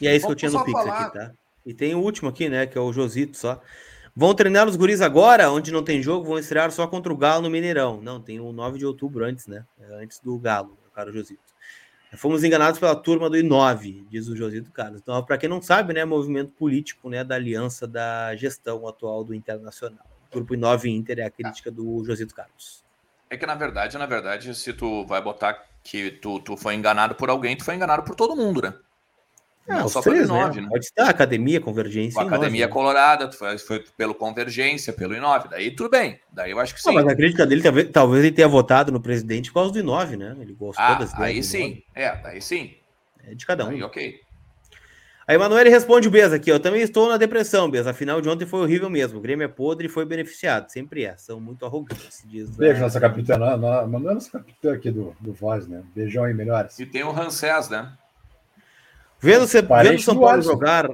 E é isso que eu tinha no Pix falar... aqui, tá? E tem o último aqui, né? Que é o Josito só. Vão treinar os guris agora, onde não tem jogo, vão estrear só contra o Galo no Mineirão. Não, tem o 9 de outubro antes, né? É antes do Galo, o cara Josito. Fomos enganados pela turma do I9, diz o Josito Carlos. Então, para quem não sabe, né, movimento político né, da aliança da gestão atual do Internacional. O grupo I9 Inter é a crítica do Josito Carlos. É que, na verdade, na verdade, se tu vai botar que tu, tu foi enganado por alguém, tu foi enganado por todo mundo, né? Não, não só três, pelo I9, né? né? Pode estar Academia, Convergência. A Academia né? Colorada, foi, foi pelo Convergência, pelo I9. Daí tudo bem. Daí eu acho que sim. Não, mas a crítica dele talvez, talvez ele tenha votado no presidente por causa do I9, né? Ele gostou ah, das Aí sim, é, daí sim. É de cada um. Aí, ok. A Emanuele responde o Bez aqui, eu também estou na depressão, Bez. Afinal de ontem foi horrível mesmo. O Grêmio é podre e foi beneficiado. Sempre é. São muito arrogantes. Diz, Beijo, nossa capitã. Mandando nossa capitã aqui do, do Voz, né? Beijão aí, melhores. E tem o Rancés, né? Vendo, você, vendo São Paulo jogar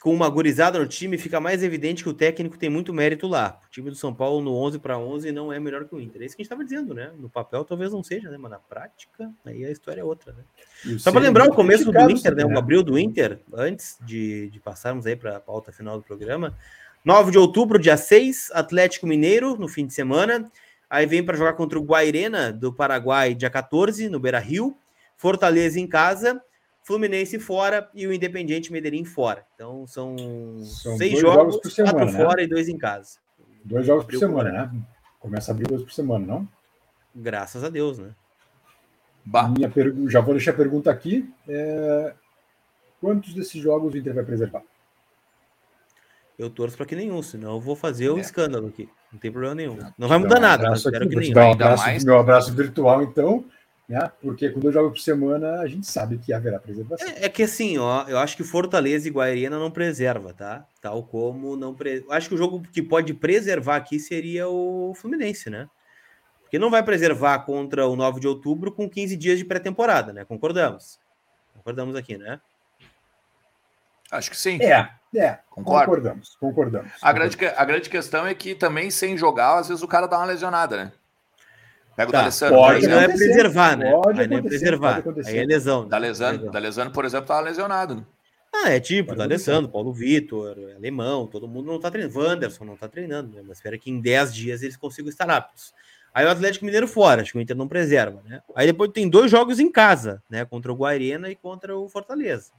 com uma gurizada no time, fica mais evidente que o técnico tem muito mérito lá. O time do São Paulo no 11 para 11 não é melhor que o Inter. É isso que a gente estava dizendo, né? No papel talvez não seja, né? Mas na prática, aí a história é outra, né? Só para lembrar o começo do Inter, né? O abril do Inter, antes de, de passarmos aí para a pauta final do programa. 9 de outubro, dia 6, Atlético Mineiro, no fim de semana. Aí vem para jogar contra o Guairena do Paraguai, dia 14, no Beira Rio. Fortaleza em casa. Fluminense fora e o Independiente Medellín fora. Então são, são seis jogos, jogos por semana, quatro né? fora e dois em casa. Dois jogos por semana, né? Começa a abrir dois por semana, não? Graças a Deus, né? Minha pergu... Já vou deixar a pergunta aqui. É... Quantos desses jogos o Inter vai preservar? Eu torço para que nenhum, senão eu vou fazer o um é. escândalo aqui. Não tem problema nenhum. Não vai mudar nada, aqui, que nenhum. Um abraço, mais... Meu abraço virtual, então né? Porque com dois jogos por semana a gente sabe que haverá preservação. É, é que assim, ó, eu acho que Fortaleza e Guaiana não preserva, tá? Tal como não pre... acho que o jogo que pode preservar aqui seria o Fluminense, né? Porque não vai preservar contra o 9 de outubro com 15 dias de pré-temporada, né? Concordamos. Concordamos aqui, né? Acho que sim. É, é. Concordo. Concordamos, concordamos. A, Grande, a grande questão é que também sem jogar, às vezes o cara dá uma lesionada, né? Pega o tá, D'Alessandro. Pode não é preservar, né? Pode aí não é preservar. Aí é lesão. Né? D'Alessandro, D'Alessandro, por exemplo, estava lesionado. Né? Ah, é tipo, D'Alessandro, Paulo Vitor, Alemão, todo mundo não está treinando. Wanderson não está treinando, né? Mas espera que em 10 dias eles consigam estar aptos. Aí o Atlético Mineiro fora, acho que o Inter não preserva, né? Aí depois tem dois jogos em casa, né? Contra o Guarena e contra o Fortaleza.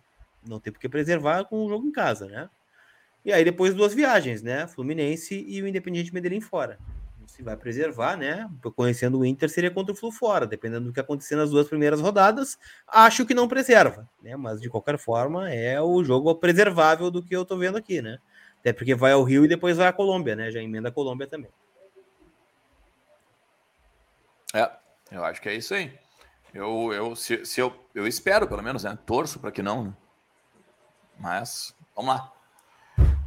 Não tem por que preservar com o jogo em casa, né? E aí depois duas viagens, né? Fluminense e o Independiente Medellín fora se vai preservar, né? Conhecendo o Inter, seria contra o Flu fora, dependendo do que acontecer nas duas primeiras rodadas. Acho que não preserva, né? Mas de qualquer forma, é o jogo preservável do que eu tô vendo aqui, né? Até porque vai ao Rio e depois vai à Colômbia, né? Já emenda a Colômbia também. É, eu acho que é isso aí. Eu, eu, se, se eu, eu espero, pelo menos, né? Torço para que não, né? Mas, vamos lá.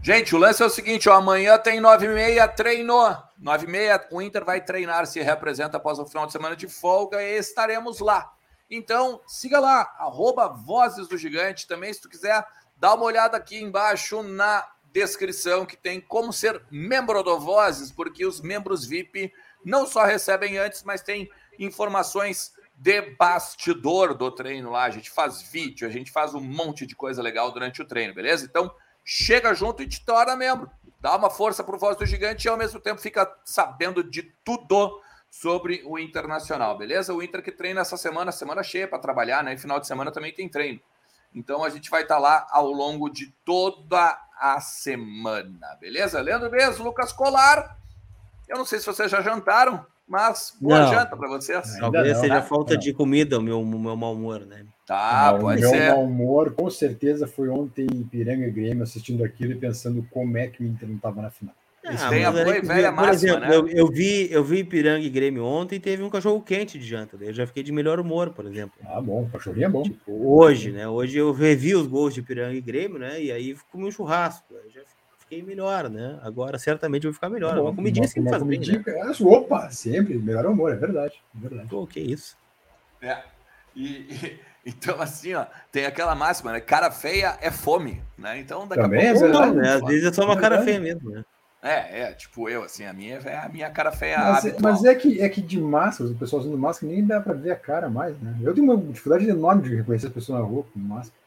Gente, o lance é o seguinte, ó, amanhã tem 9 h 30 treino. 9 h 30 o Inter vai treinar, se representa após o final de semana de folga e estaremos lá. Então, siga lá, arroba Vozes do Gigante. Também, se tu quiser, dá uma olhada aqui embaixo na descrição que tem como ser membro do Vozes, porque os membros VIP não só recebem antes, mas tem informações de bastidor do treino lá. A gente faz vídeo, a gente faz um monte de coisa legal durante o treino, beleza? Então, chega junto e te torna membro. Dá uma força pro Voz do Gigante e ao mesmo tempo fica sabendo de tudo sobre o Internacional, beleza? O Inter que treina essa semana, semana cheia para trabalhar, né? E final de semana também tem treino. Então a gente vai estar tá lá ao longo de toda a semana, beleza? Leandro Bez, Lucas Colar. Eu não sei se vocês já jantaram, mas boa não, janta para vocês. Talvez seja falta não. de comida o meu, o meu mau humor, né? Tá, não, pode o meu mau humor, com certeza, foi ontem em Piranga Grêmio assistindo aquilo e pensando como é que o Inter não estava na final. Ah, tem a boa velha máxima, exemplo, né? eu, eu, vi, eu vi Piranga e Grêmio ontem e teve um cachorro quente de janta. Eu já fiquei de melhor humor, por exemplo. Ah, bom, cachorrinho é bom. Tipo, hoje, né? Hoje eu revi os gols de Piranga e Grêmio, né? E aí comi um churrasco. Eu já fiquei melhor, né? Agora certamente eu vou ficar melhor. Tá bom, uma comidinha sempre faz bem, né? Opa, sempre, melhor humor, é verdade. É verdade. Pô, que isso. É. E, e, então, assim, ó, tem aquela máxima, né? Cara feia é fome, né? Então, daqui Também a pouco. É verdade, né? Às vezes é só uma cara feia mesmo, né? É, é, tipo eu, assim, a minha é a minha cara feia mas, é, mas é que é que de máscara, o pessoal usando máscara nem dá pra ver a cara mais, né? Eu tenho uma dificuldade enorme de reconhecer as pessoas na rua com máscara.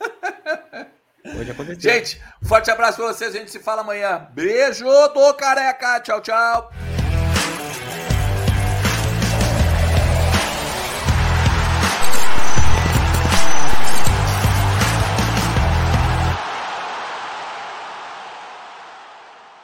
(laughs) Pode acontecer. Gente, forte abraço pra vocês, a gente se fala amanhã. Beijo do careca, tchau, tchau.